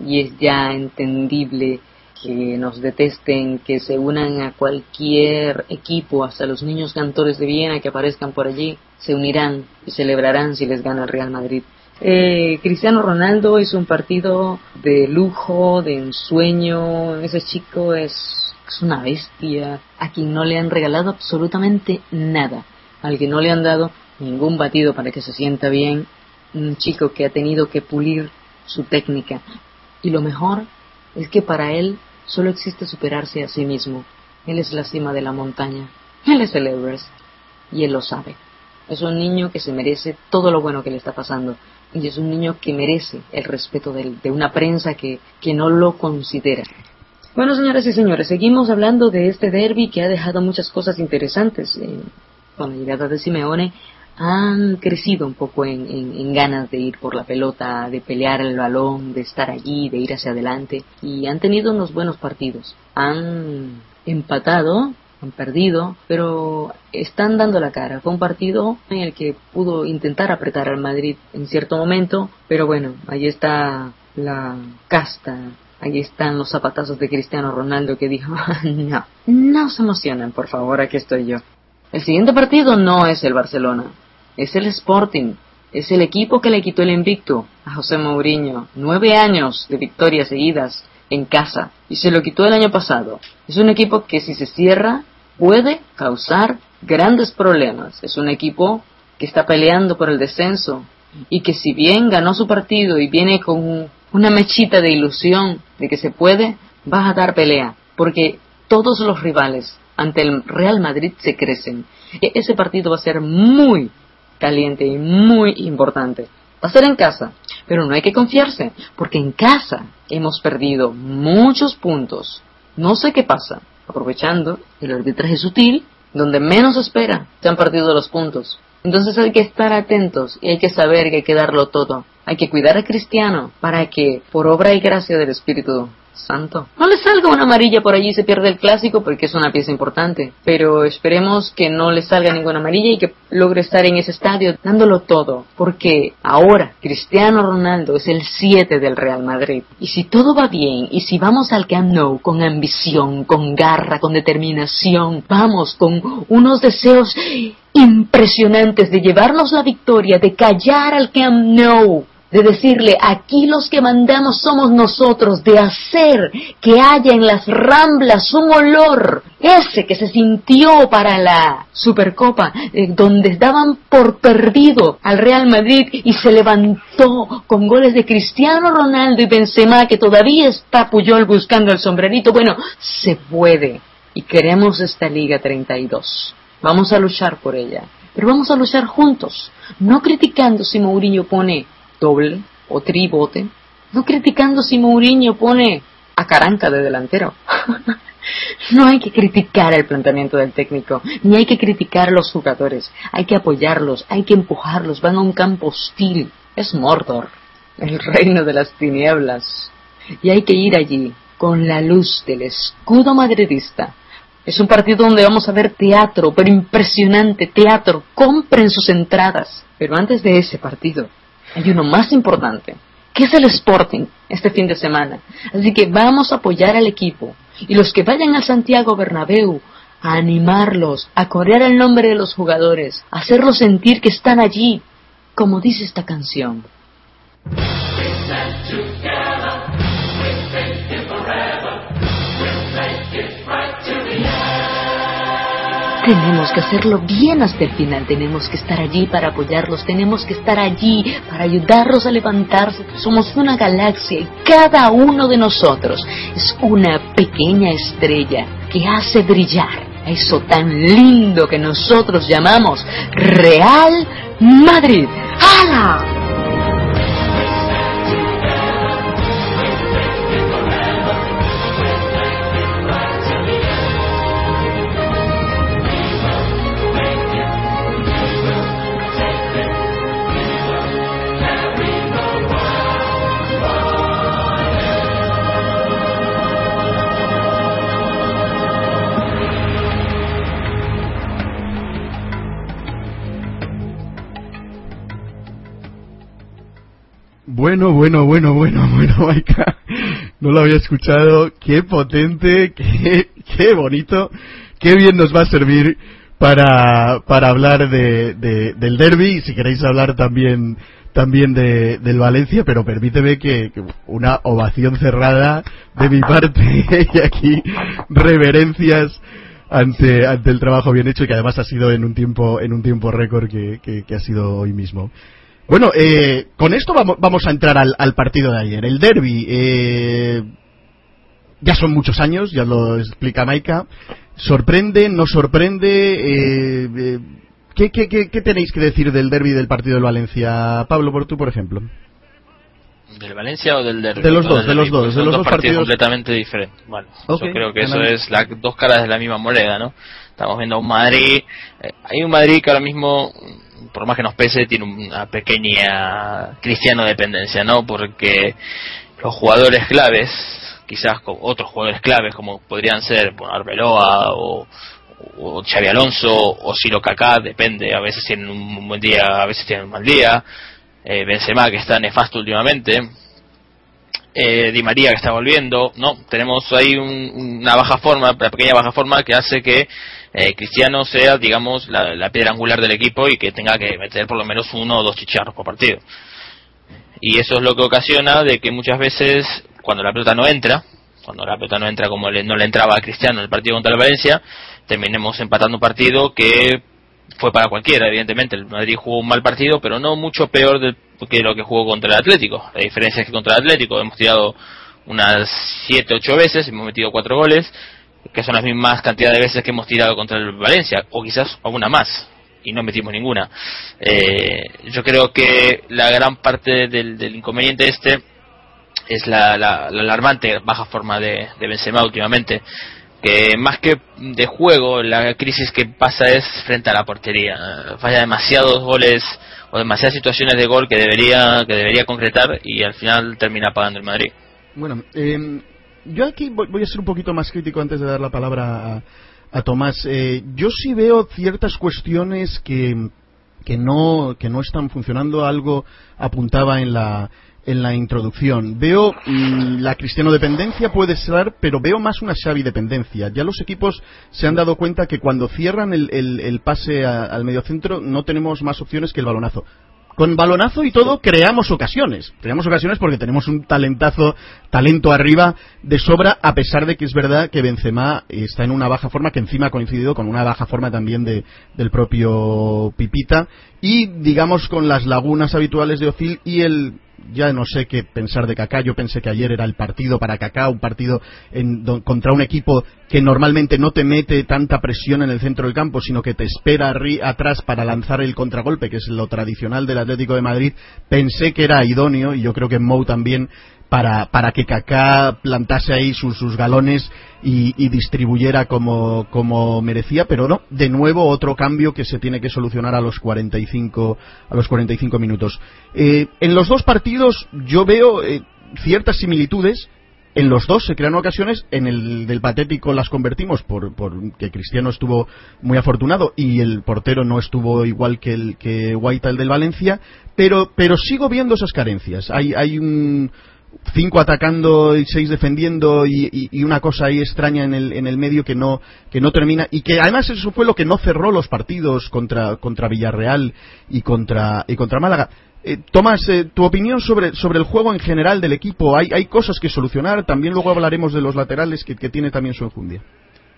y es ya entendible que nos detesten, que se unan a cualquier equipo, hasta los niños cantores de Viena que aparezcan por allí, se unirán y celebrarán si les gana el Real Madrid. Eh, Cristiano Ronaldo es un partido de lujo, de ensueño. Ese chico es, una bestia a quien no le han regalado absolutamente nada, al que no le han dado ningún batido para que se sienta bien. Un chico que ha tenido que pulir su técnica. Y lo mejor es que para él solo existe superarse a sí mismo. Él es la cima de la montaña. Él es el Everest. Y él lo sabe. Es un niño que se merece todo lo bueno que le está pasando y es un niño que merece el respeto de, una prensa que, que no lo considera. Bueno, señoras y señores, seguimos hablando de este derby que ha dejado muchas cosas interesantes. Eh, con la llegada de Simeone han crecido un poco en, ganas de ir por la pelota, de pelear el balón, de estar allí, de ir hacia adelante y han tenido unos buenos partidos. Han empatado, han perdido, pero están dando la cara. Fue un partido en el que pudo intentar apretar al Madrid en cierto momento, pero bueno, ahí está la casta Ahí están los zapatazos de Cristiano Ronaldo que dijo, <laughs> no, no se emocionen, por favor, aquí estoy yo. El siguiente partido no es el Barcelona, es el Sporting, es el equipo que le quitó el invicto a José Mourinho. Nueve años de victorias seguidas en casa y se lo quitó el año pasado. Es un equipo que si se cierra puede causar grandes problemas. Es un equipo que está peleando por el descenso y que si bien ganó su partido y viene con una mechita de ilusión de que se puede, va a dar pelea, porque todos los rivales ante el Real Madrid se crecen. E-, ese partido va a ser muy caliente y muy importante. Va a ser en casa, pero no hay que confiarse, porque en casa hemos perdido muchos puntos. No sé qué pasa. Aprovechando el arbitraje sutil, donde menos espera, se han perdido los puntos. Entonces hay que estar atentos y hay que saber que hay que darlo todo. Hay que cuidar a Cristiano para que, por obra y gracia del Espíritu No le salga una amarilla por allí y se pierde el clásico porque es una pieza importante. Pero esperemos que no le salga ninguna amarilla y que logre estar en ese estadio dándolo todo. Porque ahora Cristiano Ronaldo es el 7 del Real Madrid. Y si todo va bien y si vamos al Camp Nou con ambición, con garra, con determinación, vamos con unos deseos impresionantes de llevarnos la victoria, de callar al Camp Nou, de decirle, aquí los que mandamos somos nosotros, de hacer que haya en las ramblas un olor, ese que se sintió para la Supercopa, eh, donde daban por perdido al Real Madrid y se levantó con goles de Cristiano Ronaldo y Benzema, que todavía está Puyol buscando el sombrerito. Bueno, se puede. Y queremos esta Liga 32. Vamos a luchar por ella. Pero vamos a luchar juntos, no criticando si Mourinho pone doble o tribote, no criticando si Mourinho pone a Caranca de delantero. <laughs> no hay que criticar el planteamiento del técnico, ni hay que criticar a los jugadores, hay que apoyarlos, hay que empujarlos, van a un campo hostil, es Mordor, el <laughs> reino de las tinieblas, y hay que ir allí con la luz del escudo madridista es un partido donde vamos a ver teatro, pero impresionante teatro. Compren sus entradas. Pero antes de ese partido, hay uno más importante, que es el Sporting este fin de semana. Así que vamos a apoyar al equipo. Y los que vayan al Santiago Bernabéu, a animarlos, a corear el nombre de los jugadores, a hacerlos sentir que están allí, como dice esta canción. Tenemos que hacerlo bien hasta el final, tenemos que estar allí para apoyarlos, tenemos que estar allí para ayudarlos a levantarse. Somos una galaxia y cada uno de nosotros es una pequeña estrella que hace brillar eso tan lindo que nosotros llamamos Real Madrid. ¡Hala! Bueno, bueno, bueno, bueno, bueno, <laughs> Maika. No lo había escuchado. Qué potente, qué, qué bonito, qué bien nos va a servir para, para hablar de, del derby. Si queréis hablar también, también de, del Valencia, pero permíteme que, una ovación cerrada de mi parte <laughs> y aquí reverencias ante, ante el trabajo bien hecho y que además ha sido en un tiempo, en un tiempo récord que, que ha sido hoy mismo. Bueno, eh, con esto vamos, a entrar al, partido de ayer. El derby, eh, ya son muchos años, ya lo explica Maika. ¿Sorprende? ¿No sorprende? Eh, ¿qué, qué, qué, tenéis que decir del derby del partido del Valencia? Pablo, por tú, por ejemplo. ¿Del Valencia o del Derby? De los dos, de los dos, de los dos partidos completamente diferentes. Bueno, yo creo que eso es las dos caras de la misma moneda, ¿no? Estamos viendo un Madrid, eh, hay un Madrid que ahora mismo, por más que nos pese, tiene una pequeña cristiano dependencia, ¿no? Porque los jugadores claves, quizás con otros jugadores claves como podrían ser bueno, Arbeloa o, o Xavi Alonso o Silo Kaká, depende, a veces tienen un buen día, a veces tienen un mal día, eh, Benzema que está nefasto últimamente, eh, Di María que está volviendo, no, tenemos ahí una baja forma, una pequeña baja forma que hace que eh, Cristiano sea, digamos, la, piedra angular del equipo y que tenga que meter por lo menos uno o dos chicharros por partido. Y eso es lo que ocasiona de que muchas veces, cuando la pelota no entra, cuando la pelota no entra como no le entraba a Cristiano en el partido contra el Valencia, terminemos empatando un partido que fue para cualquiera, evidentemente. El Madrid jugó un mal partido, pero no mucho peor de, que lo que jugó contra el Atlético. La diferencia es que contra el Atlético hemos tirado unas 7, 8 veces, hemos metido 4 goles, que son las mismas cantidades de veces que hemos tirado contra el Valencia, o quizás alguna más, y no metimos ninguna. Eh, yo creo que la gran parte del, inconveniente este es la, alarmante baja forma de, de Benzema últimamente que más que de juego, la crisis que pasa es frente a la portería. Falla demasiados goles o demasiadas situaciones de gol que debería que debería concretar y al final termina pagando el Madrid. Bueno, eh, yo aquí voy a ser un poquito más crítico antes de dar la palabra a, Tomás. Eh, yo sí veo ciertas cuestiones que, que, no, que no están funcionando. Algo apuntaba en la, en la introducción. Veo mm, la cristiano dependencia puede ser, pero veo más una Xavi dependencia. Ya los equipos se han dado cuenta que cuando cierran el, pase al mediocentro no tenemos más opciones que el balonazo. Con balonazo y todo creamos ocasiones. Creamos ocasiones porque tenemos un talentazo, talento arriba de sobra, a pesar de que es verdad que Benzema está en una baja forma, que encima ha coincidido con una baja forma también de, del propio Pipita. Y digamos con las lagunas habituales de Ozil y el ya no sé qué pensar de Kaká. Yo pensé que ayer era el partido para Kaká, un partido contra un equipo que normalmente no te mete tanta presión en el centro del campo, sino que te espera atrás para lanzar el contragolpe, que es lo tradicional del Atlético de Madrid. Pensé que era idóneo y yo creo que Mou también para, para que Kaká plantase ahí sus, sus galones y, distribuyera como, como merecía, pero no, de nuevo otro cambio que se tiene que solucionar a los 45, a los 45 minutos. Eh, en los dos partidos yo veo eh, ciertas similitudes, en los dos se crean ocasiones, en el del patético las convertimos por, por, que Cristiano estuvo muy afortunado y el portero no estuvo igual que el que White el del Valencia, pero, pero sigo viendo esas carencias. Hay, hay un, cinco atacando y seis defendiendo y, una cosa ahí extraña en el, en el medio que no, que no termina y que además eso fue lo que no cerró los partidos contra, contra Villarreal y contra, y contra Málaga. Eh, Tomás, eh, tu opinión sobre, sobre el juego en general del equipo. Hay, hay cosas que solucionar. También luego hablaremos de los laterales que, que tiene también su enjundia.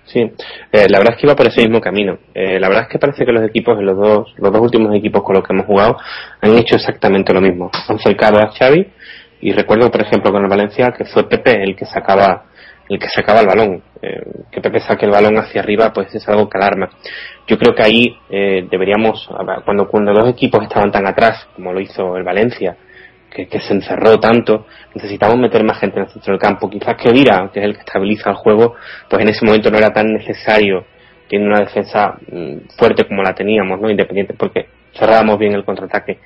Sí, eh, la verdad es que iba por ese mismo camino. la verdad es que parece que los equipos, los dos, los dos últimos equipos con los que hemos jugado, han hecho exactamente lo mismo. Han cercado a Xavi y recuerdo, por ejemplo, con el Valencia que fue Pepe el que sacaba el que sacaba el balón. Eh, que Pepe saque el balón hacia arriba, pues es algo que alarma. Yo creo que ahí eh, deberíamos, cuando, cuando los equipos estaban tan atrás, como lo hizo el Valencia, que, se encerró tanto, necesitamos meter más gente en el centro del campo. Quizás que Vira, que es el que estabiliza el juego, pues en ese momento no era tan necesario tiene una defensa mm, fuerte como la teníamos, ¿no? Independiente, porque cerrábamos bien el contraataque.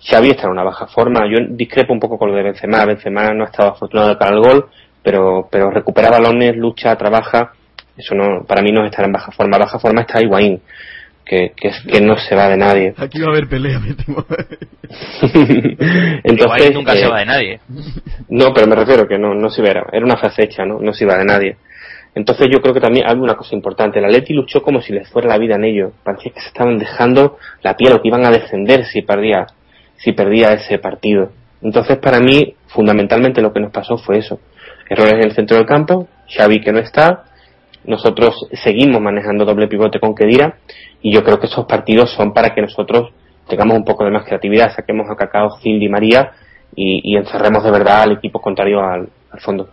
Xavi está en una baja forma. Yo discrepo un poco con lo de Benzema. Benzema no ha estado afortunado para el gol, pero, pero recupera balones, lucha, trabaja. Eso no, para mí no es estar en baja forma. Baja forma está Higuaín, que, que, que no se va de nadie. Aquí va a haber pelea, me <laughs> Entonces, nunca se eh, va de nadie. No, pero me refiero que no, no se iba, era una frase hecha, ¿no? No se iba de nadie. Entonces yo creo que también hay una cosa importante. La Leti luchó como si les fuera la vida en ello. Parecía que se estaban dejando la piel o que iban a defender si perdía, si perdía ese partido. Entonces para mí, fundamentalmente lo que nos pasó fue eso. Errores en el centro del campo, Xavi que no está, nosotros seguimos manejando doble pivote con Kedira y yo creo que esos partidos son para que nosotros tengamos un poco de más creatividad, saquemos a Cacao, Gil y María y, encerremos de verdad al equipo contrario al fondo.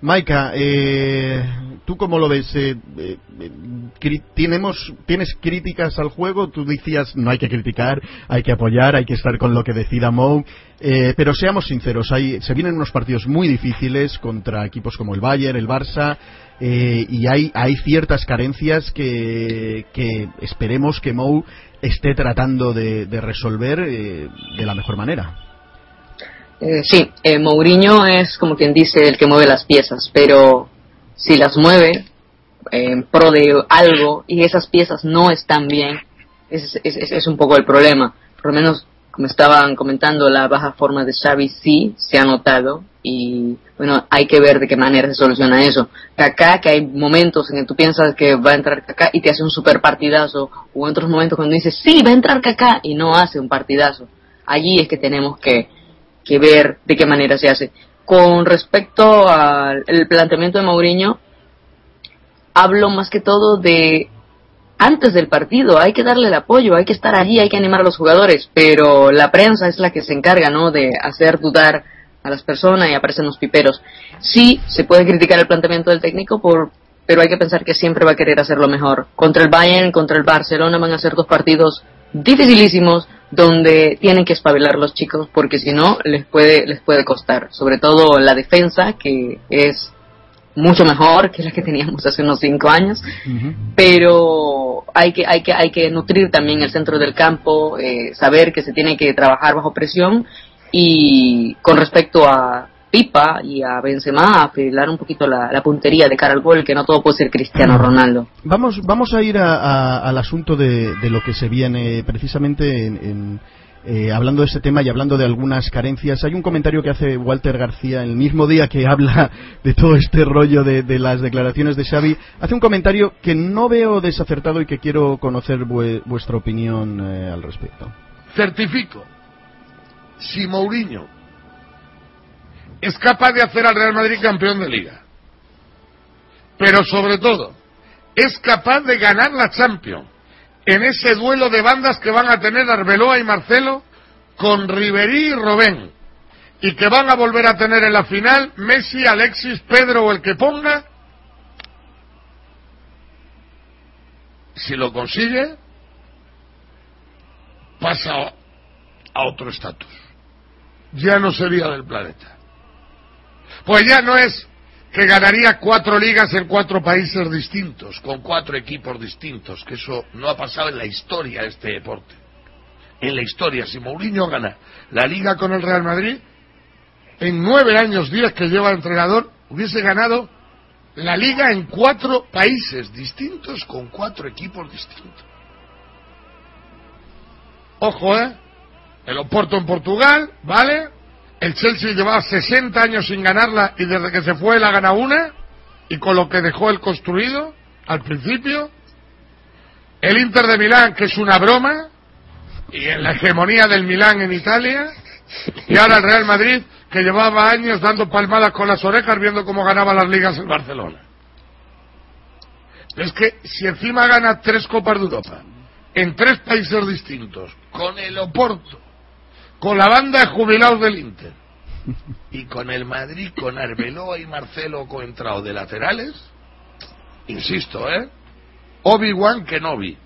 Maika, eh, ¿tú cómo lo ves? Eh, eh, cri- tenemos, ¿Tienes críticas al juego? Tú decías, no hay que criticar, hay que apoyar, hay que estar con lo que decida Mou. Eh, pero seamos sinceros, hay, se vienen unos partidos muy difíciles contra equipos como el Bayern, el Barça, eh, y hay, ciertas carencias que, esperemos que Mou esté tratando de, resolver eh, de la mejor manera. Eh, sí, eh, Mourinho es como quien dice el que mueve las piezas, pero si las mueve eh, en pro de algo y esas piezas no están bien, es, es- es un poco el problema. Por lo menos, como estaban comentando, la baja forma de Xavi sí se ha notado y bueno, hay que ver de qué manera se soluciona eso. Kaká, que hay momentos en que tú piensas que va a entrar Kaká y te hace un super partidazo, o en otros momentos cuando dices, sí, va a entrar Kaká y no hace un partidazo. Allí es que tenemos que, que ver de qué manera se hace. Con respecto al planteamiento de Mourinho, hablo más que todo de antes del partido, hay que darle el apoyo, hay que estar allí, hay que animar a los jugadores, pero la prensa es la que se encarga, ¿no?, de hacer dudar a las personas y aparecen los piperos. Sí, se puede criticar el planteamiento del técnico, por, pero hay que pensar que siempre va a querer hacerlo mejor. Contra el Bayern, contra el Barcelona van a ser dos partidos dificilísimos donde tienen que espabilar los chicos porque si no les puede les puede costar, sobre todo la defensa que es mucho mejor que la que teníamos hace unos cinco años. Pero hay que hay que hay que nutrir también el centro del campo eh, saber que se tiene que trabajar bajo presión. Y con respecto a Pipa y a Benzema afilar un poquito la, la puntería de cara al gol que no todo puede ser Cristiano Ronaldo Vamos, vamos a ir a- a- al asunto de, de lo que se viene precisamente en, en, eh, hablando de este tema y hablando de algunas carencias. Hay un comentario que hace Walter García el mismo día que habla de todo este rollo de, de las declaraciones de Xavi. Hace un comentario que no veo desacertado y que quiero conocer vue- vuestra opinión eh, al respecto. certifico, si Mourinho es capaz de hacer al Real Madrid campeón de liga, pero sobre todo es capaz de ganar la Champions en ese duelo de bandas que van a tener Arbeloa y Marcelo con Ribery y Robén y que van a volver a tener en la final Messi, Alexis, Pedro o el que ponga, si lo consigue, pasa a otro estatus. Ya no sería del planeta. Pues ya no es que ganaría cuatro ligas en cuatro países distintos, con cuatro equipos distintos, que eso no ha pasado en la historia de este deporte. En la historia, si Mourinho gana la liga con el Real Madrid, en nueve años, diez que lleva el entrenador, hubiese ganado la liga en cuatro países distintos, con cuatro equipos distintos. Ojo, ¿eh? El Oporto en Portugal, ¿vale? El Chelsea llevaba 60 años sin ganarla y desde que se fue la gana una. Y con lo que dejó el construido al principio. El Inter de Milán, que es una broma. Y en la hegemonía del Milán en Italia. Y ahora el Real Madrid, que llevaba años dando palmadas con las orejas viendo cómo ganaba las ligas el Barcelona. Es que si encima gana tres Copas de Europa, en tres países distintos, con el Oporto, con la banda de jubilados del Inter y con el Madrid, con Arbeloa y Marcelo coentrao de laterales, insisto, ¿eh? Obi-Wan Kenobi,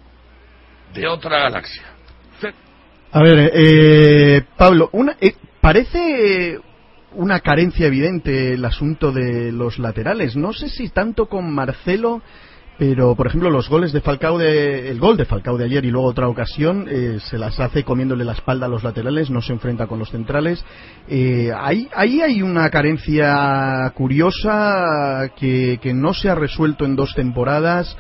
de otra galaxia. A ver, eh, Pablo, una, eh, parece una carencia evidente el asunto de los laterales. No sé si tanto con Marcelo, pero por ejemplo los goles de Falcao, de, el gol de Falcao de ayer y luego otra ocasión eh, se las hace comiéndole la espalda a los laterales, no se enfrenta con los centrales. Eh, ahí, ahí hay una carencia curiosa que, no se ha resuelto en dos temporadas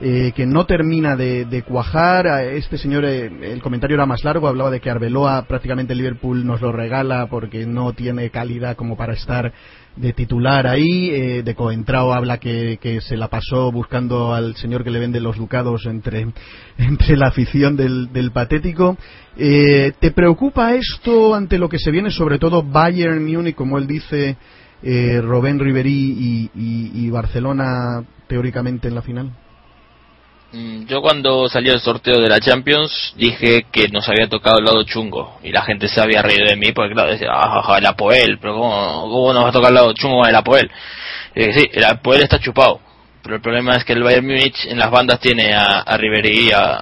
eh, que no termina de, de cuajar. A Este señor, eh, el comentario era más largo, hablaba de que Arbeloa prácticamente Liverpool nos lo regala porque no tiene calidad como para estar de titular ahí. Eh, de Coentrao habla que, que se la pasó buscando al señor que le vende los ducados entre, <laughs> entre la afición del, del patético. Eh, ¿Te preocupa esto ante lo que se viene, sobre todo Bayern Múnich, como él dice, eh, Robén Ribery y, y- y Barcelona teóricamente en la final? Mm, Yo cuando salió el sorteo de la Champions dije que nos había tocado el lado chungo y la gente se había reído de mí porque claro decía, ah, el Apoel, pero ¿cómo, cómo nos va a tocar el lado chungo el Apoel? Eh, sí, el poder está chupado, pero el problema es que el Bayern Múnich en las bandas tiene a, a Ribery y a,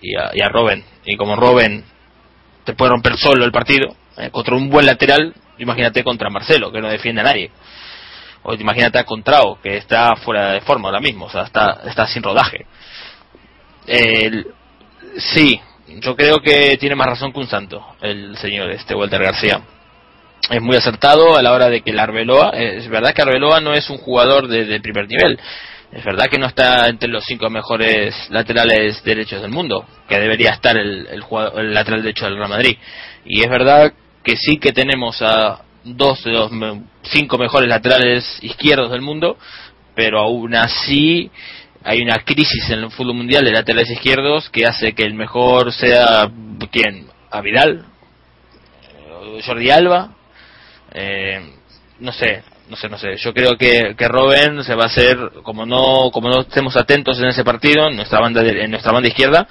y a, y a Robben, y como Robben te puede romper solo el partido, eh, contra un buen lateral, imagínate contra Marcelo, que no defiende a nadie. O imagínate a Contrao, que está fuera de forma ahora mismo, o sea, está, está sin rodaje. Sí, yo creo que tiene más razón que un santo, el señor este Walter García. Es muy acertado a la hora de que el Arbeloa, es verdad que Arbeloa no es un jugador de, primer nivel, es verdad que no está entre los cinco mejores laterales derechos del mundo, que debería estar el, el, jugador, el lateral derecho del Real Madrid. Y es verdad que sí que tenemos a dos de los cinco mejores laterales izquierdos del mundo, pero aún así hay una crisis en el fútbol mundial de laterales izquierdos que hace que el mejor sea quién a Vidal Jordi Alba eh, no sé no sé no sé. Yo creo que, que Robben se va a hacer como no como no estemos atentos en ese partido en nuestra banda en nuestra banda izquierda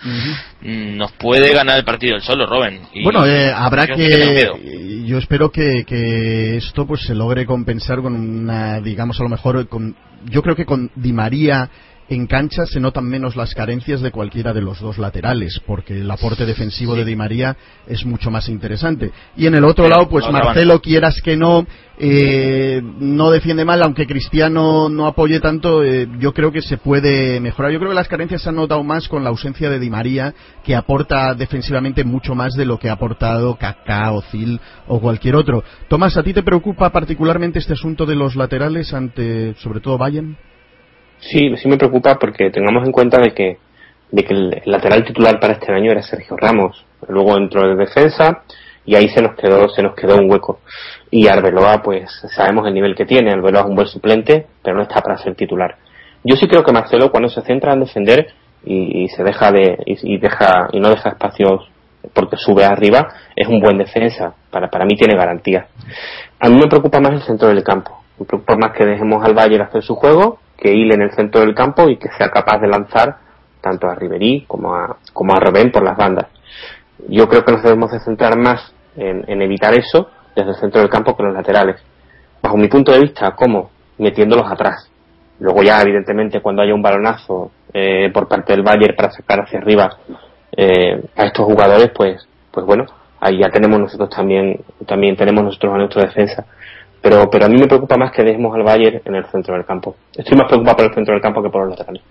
nos puede ganar el partido el solo Robben. Bueno eh, habrá que, yo espero que, que esto pues se logre compensar con una digamos a lo mejor con yo creo que con Di María en cancha se notan menos las carencias de cualquiera de los dos laterales, porque el aporte defensivo de Di María es mucho más interesante. Y en el otro lado, pues Marcelo, quieras que no, eh, no defiende mal, aunque Cristiano no apoye tanto, eh, yo creo que se puede mejorar. Yo creo que las carencias se han notado más con la ausencia de Di María, que aporta defensivamente mucho más de lo que ha aportado Kaká, Ozil o cualquier otro. Tomás, ¿a ti te preocupa particularmente este asunto de los laterales ante, sobre todo, Bayern? Sí, sí me preocupa porque tengamos en cuenta de que, de que el, lateral titular para este año era Sergio Ramos. Luego entró de defensa y ahí se nos quedó, se nos quedó un hueco. Y Arbeloa, pues sabemos el nivel que tiene. Arbeloa es un buen suplente, pero no está para ser titular. Yo sí creo que Marcelo cuando se centra en defender y, se deja de, y, deja, y no deja espacios porque sube arriba, es un buen defensa. Para, para mí tiene garantía. A mí me preocupa más el centro del campo. Me preocupa más que dejemos al Bayern hacer su juego que hile en el centro del campo y que sea capaz de lanzar tanto a Riverí como a, como a Robén por las bandas. Yo creo que nos debemos de centrar más en, evitar eso desde el centro del campo que los laterales. Bajo mi punto de vista, ¿cómo? Metiéndolos atrás. Luego ya, evidentemente, cuando haya un balonazo eh, por parte del Bayern para sacar hacia arriba eh, a estos jugadores, pues, pues bueno, ahí ya tenemos nosotros también, también tenemos nosotros a nuestra defensa. Pero, pero a mí me preocupa más que dejemos al Bayern en el centro del campo. Estoy más preocupado por el centro del campo que por los laterales.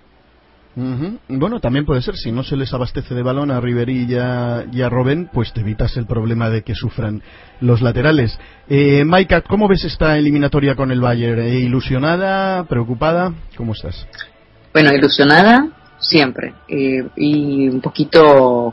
Bueno, también puede ser, si no se les abastece de balón a Ribery y a, y Robben, pues te evitas el problema de que sufran los laterales. Eh, Maika, ¿cómo ves esta eliminatoria con el Bayern? ¿Eh, ¿Ilusionada? ¿Preocupada? ¿Cómo estás? Bueno, ilusionada siempre. Eh, y un poquito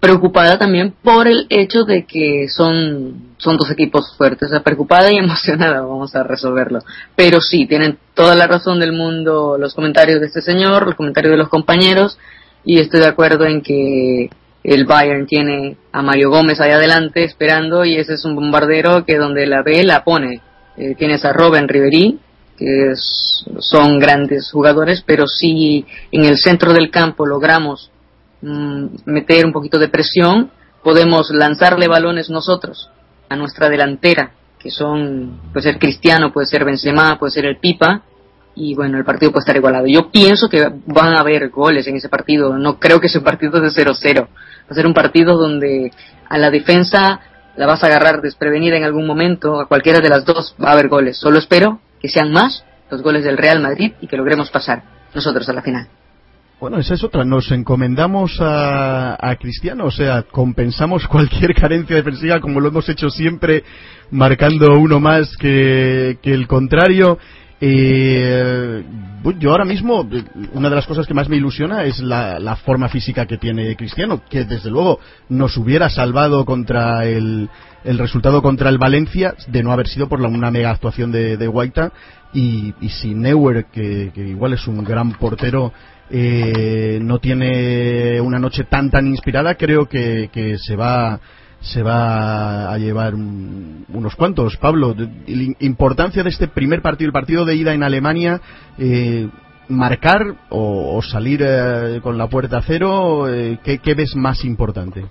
preocupada también por el hecho de que son, son dos equipos fuertes, o preocupada y <laughs> emocionada, vamos a resolverlo. Pero sí, tienen toda la razón del mundo los comentarios de este señor, los comentarios de los compañeros, y estoy de acuerdo en que el Bayern tiene a Mario Gómez ahí adelante esperando y ese es un bombardero que donde la ve la pone. Eh, tienes a Robin Riverí, que son grandes jugadores, pero si en el centro del campo logramos Mm, meter un poquito de presión, podemos lanzarle balones nosotros a nuestra delantera, que son, puede ser Cristiano, puede ser Benzema, puede ser el Pipa, y bueno, el partido puede estar igualado. Yo pienso que van a haber goles en ese partido, no creo que sea un partido de 0-0, va a ser un partido donde a la defensa la vas a agarrar desprevenida en algún momento, a cualquiera de las dos va a haber goles. Solo espero que sean más los goles del Real Madrid y que logremos pasar nosotros a la final. Bueno, esa es otra. Nos encomendamos a, Cristiano, o sea, compensamos <laughs> cualquier carencia defensiva como lo hemos hecho siempre, marcando uno más que, el contrario. Eh, yo ahora mismo, una de las cosas que más me ilusiona es la, forma física que tiene Cristiano, que desde luego nos hubiera salvado contra el, el resultado contra el Valencia de no haber sido por la, una mega actuación de, de Guaita. Y, y si Neuer, que igual es un gran portero, eh, no tiene una noche tan tan inspirada, creo que, se va se va a llevar unos cuantos. Pablo, importancia de este primer partido, el partido de ida en Alemania, eh, marcar o, salir eh, con la puerta cero, eh, ¿qué, ves más importante?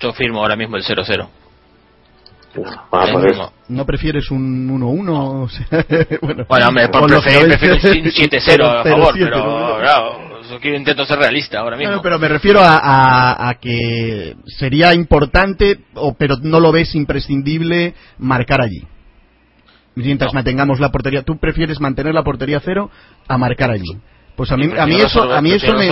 Yo firmo ahora mismo el 0-0. No, prefieres un 1-1? O sea, bueno, bueno, hombre, por preferir, prefiero un <laughs> 7-0 a favor, pero claro, yo intento ser realista ahora mismo. pero me refiero a, a, que sería importante, o, pero no lo ves imprescindible marcar allí. Mientras mantengamos la portería, ¿tú prefieres mantener la portería cero a marcar allí? Pues a mí, a mí eso, a mí eso me,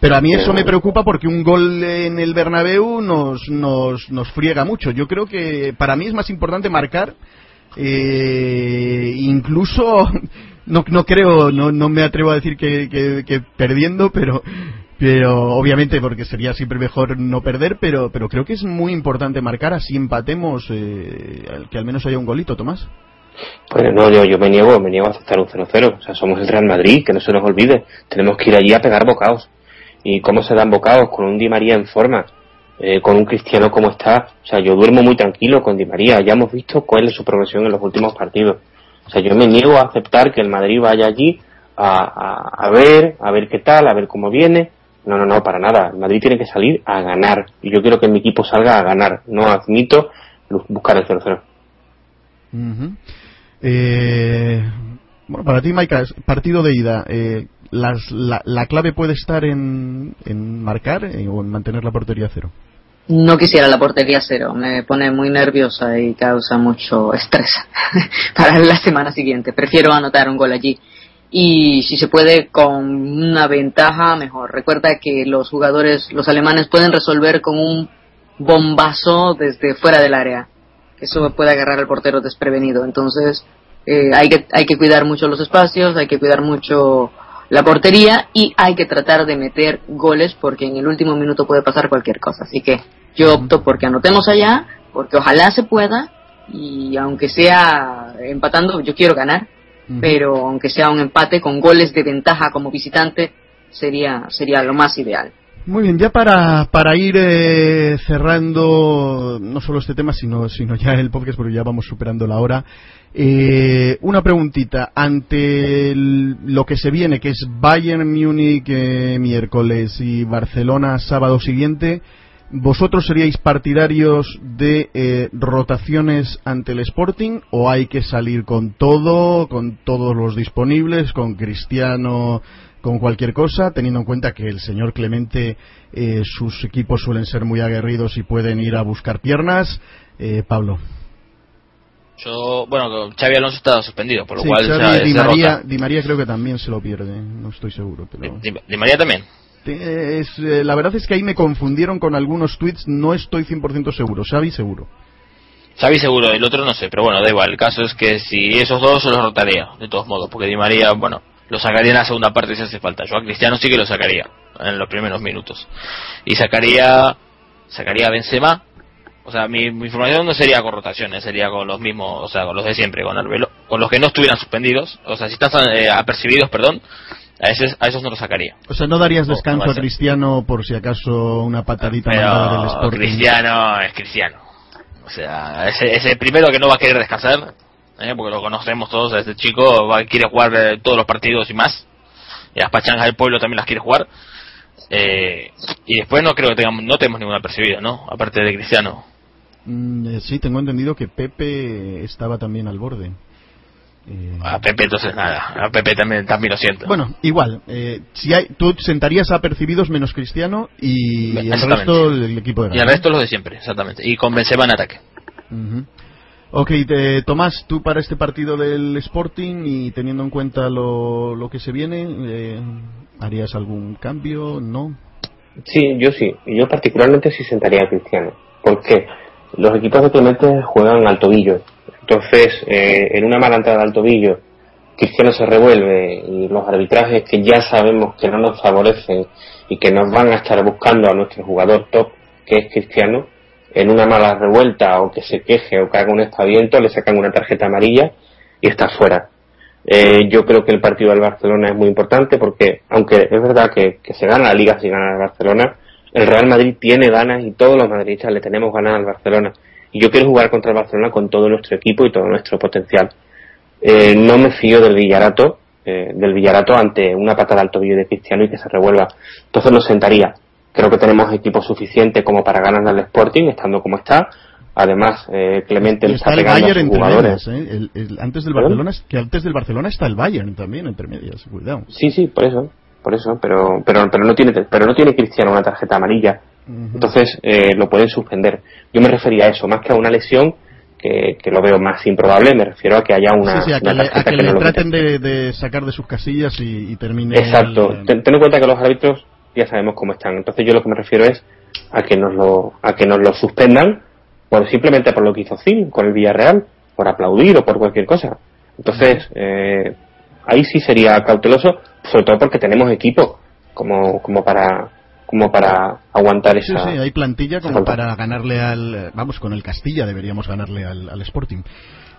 pero a mí eso me preocupa porque un gol en el Bernabéu nos, nos, nos friega mucho. Yo creo que para mí es más importante marcar, eh, incluso <laughs> no, no creo, no, no me atrevo a decir que, que, perdiendo, pero pero obviamente porque sería siempre mejor no perder, pero pero creo que es muy importante marcar así empatemos, eh, que al menos haya un golito, Tomás. Pues no, yo, yo me niego, me niego a aceptar un 0-0. O sea, somos el Real Madrid, que no se nos olvide. Tenemos que ir allí a pegar bocados. ¿Y cómo se dan bocados? Con un Di María en forma, eh, con un Cristiano como está. O sea, yo duermo muy tranquilo con Di María. Ya hemos visto cuál es su progresión en los últimos partidos. O sea, yo me niego a aceptar que el Madrid vaya allí a, a, ver, a ver qué tal, a ver cómo viene. No, no, no, para nada. El Madrid tiene que salir a ganar. Y yo quiero que mi equipo salga a ganar. No admito buscar el 0-0. Eh, bueno, para ti, Maika, partido de ida. Eh, las, la, la, clave puede estar en, en marcar eh, o en mantener la portería cero? No quisiera la portería cero, me pone muy nerviosa y causa mucho estrés <laughs> para la semana siguiente. Prefiero anotar un gol allí y si se puede con una ventaja mejor. Recuerda que los jugadores, los alemanes pueden resolver con un bombazo desde fuera del área eso puede agarrar al portero desprevenido. Entonces, eh, hay, que, hay que cuidar mucho los espacios, hay que cuidar mucho la portería y hay que tratar de meter goles porque en el último minuto puede pasar cualquier cosa. Así que yo opto porque anotemos allá, porque ojalá se pueda y aunque sea empatando, yo quiero ganar, pero aunque sea un empate con goles de ventaja como visitante, sería, sería lo más ideal. Muy bien, ya para, para ir eh, cerrando no solo este tema, sino, sino ya el podcast, porque ya vamos superando la hora. Eh, una preguntita. Ante lo que se viene, que es Bayern Múnich eh, miércoles y Barcelona sábado siguiente, ¿vosotros seríais partidarios de rotaciones ante el Sporting o hay que salir con todo, con todos los disponibles, con Cristiano? Con cualquier cosa, teniendo en cuenta que el señor Clemente, eh, sus equipos suelen ser muy aguerridos y pueden ir a buscar piernas. Eh, Pablo. Yo, bueno, Xavi Alonso está suspendido, por lo cual Di, María, Di María creo que también se lo pierde, no estoy seguro. Pero... Di, María también. Es, eh, la verdad es que ahí me confundieron con algunos tweets, no estoy 100% seguro. Xavi seguro. Xavi seguro, el otro no sé, pero bueno, da igual. El caso es que si esos dos se los rotaría, de todos modos, porque Di María, bueno, lo sacaría en la segunda parte si hace falta. Yo a Cristiano sí que lo sacaría en los primeros minutos. Y sacaría sacaría a Benzema. O sea, mi, información no sería con rotaciones, sería con los mismos, o sea, con los de siempre, con Arbelo, con los que no estuvieran suspendidos, o sea, si están eh, apercibidos, perdón, a esos, a esos no los sacaría. O sea, ¿no darías descanso a Cristiano por si acaso una patadita del Sporting? Cristiano es Cristiano. O sea, ese, ese primero que no va a querer descansar, ¿eh? porque lo conocemos todos, este chico va, quiere jugar eh, todos los partidos y más, y las pachangas del pueblo también las quiere jugar, eh, y después no creo que tengamos, no tenemos ninguna percibida, ¿no? Aparte de Cristiano. Mm, sí, tengo entendido que Pepe estaba también al borde. A Pepe entonces nada, a Pepe también, también lo siento. Bueno, igual, si hay, tú sentarías a percibidos menos Cristiano y el resto del equipo de Y el resto los de siempre, exactamente. Y con Benzema en ataque. Ok, Tomás, tú para este partido del Sporting y teniendo en cuenta lo, que se viene, eh, ¿harías algún cambio? ¿No? Sí, yo sí. Yo particularmente sí sentaría a Cristiano. porque Los equipos de Clemente juegan al tobillo. Entonces, eh, en una mala entrada al tobillo, Cristiano se revuelve y los arbitrajes que ya sabemos que no nos favorecen y que nos van a estar buscando a nuestro jugador top, que es Cristiano, en una mala revuelta o que se queje o que haga un espaviento, le sacan una tarjeta amarilla y está fuera. Eh, yo creo que el partido del Barcelona es muy importante porque, aunque es verdad que, se gana la liga si gana el Barcelona, el Real Madrid tiene ganas y todos los madridistas le tenemos ganas al Barcelona. Y yo quiero jugar contra el Barcelona con todo nuestro equipo y todo nuestro potencial. Eh, no me fío del Villarato, eh, del Villarato ante una patada al tobillo de Cristiano y que se revuelva. Entonces lo sentaría. Creo que tenemos equipo suficiente como para ganar al Sporting, estando como está. Además, eh, Clemente Y está está el Bayern entre medias, ¿eh? El- el- antes del. Barcelona, que antes del Barcelona está el Bayern también entre medias, cuidado. Sí, sí, por eso, por eso, pero pero pero no tiene pero no tiene Cristiano una tarjeta amarilla, entonces eh, lo pueden suspender. Yo me refería a eso, más que a una lesión que, que lo veo más improbable, me refiero a que haya una, sí, sí, a que le, a tarjeta que que le no traten de, de sacar de sus casillas y, y termine. Exacto. el- Ten, ten en cuenta que los árbitros ya sabemos cómo están. Entonces yo lo que me refiero es a que nos lo, a que nos lo suspendan por simplemente por lo que hizo Zil con el Villarreal, por aplaudir o por cualquier cosa. Entonces, eh, ahí sí sería cauteloso, sobre todo porque tenemos equipo como, como para, como para aguantar esa. sí, hay plantilla como para ganarle al. Vamos, con el Castilla deberíamos ganarle al, al Sporting.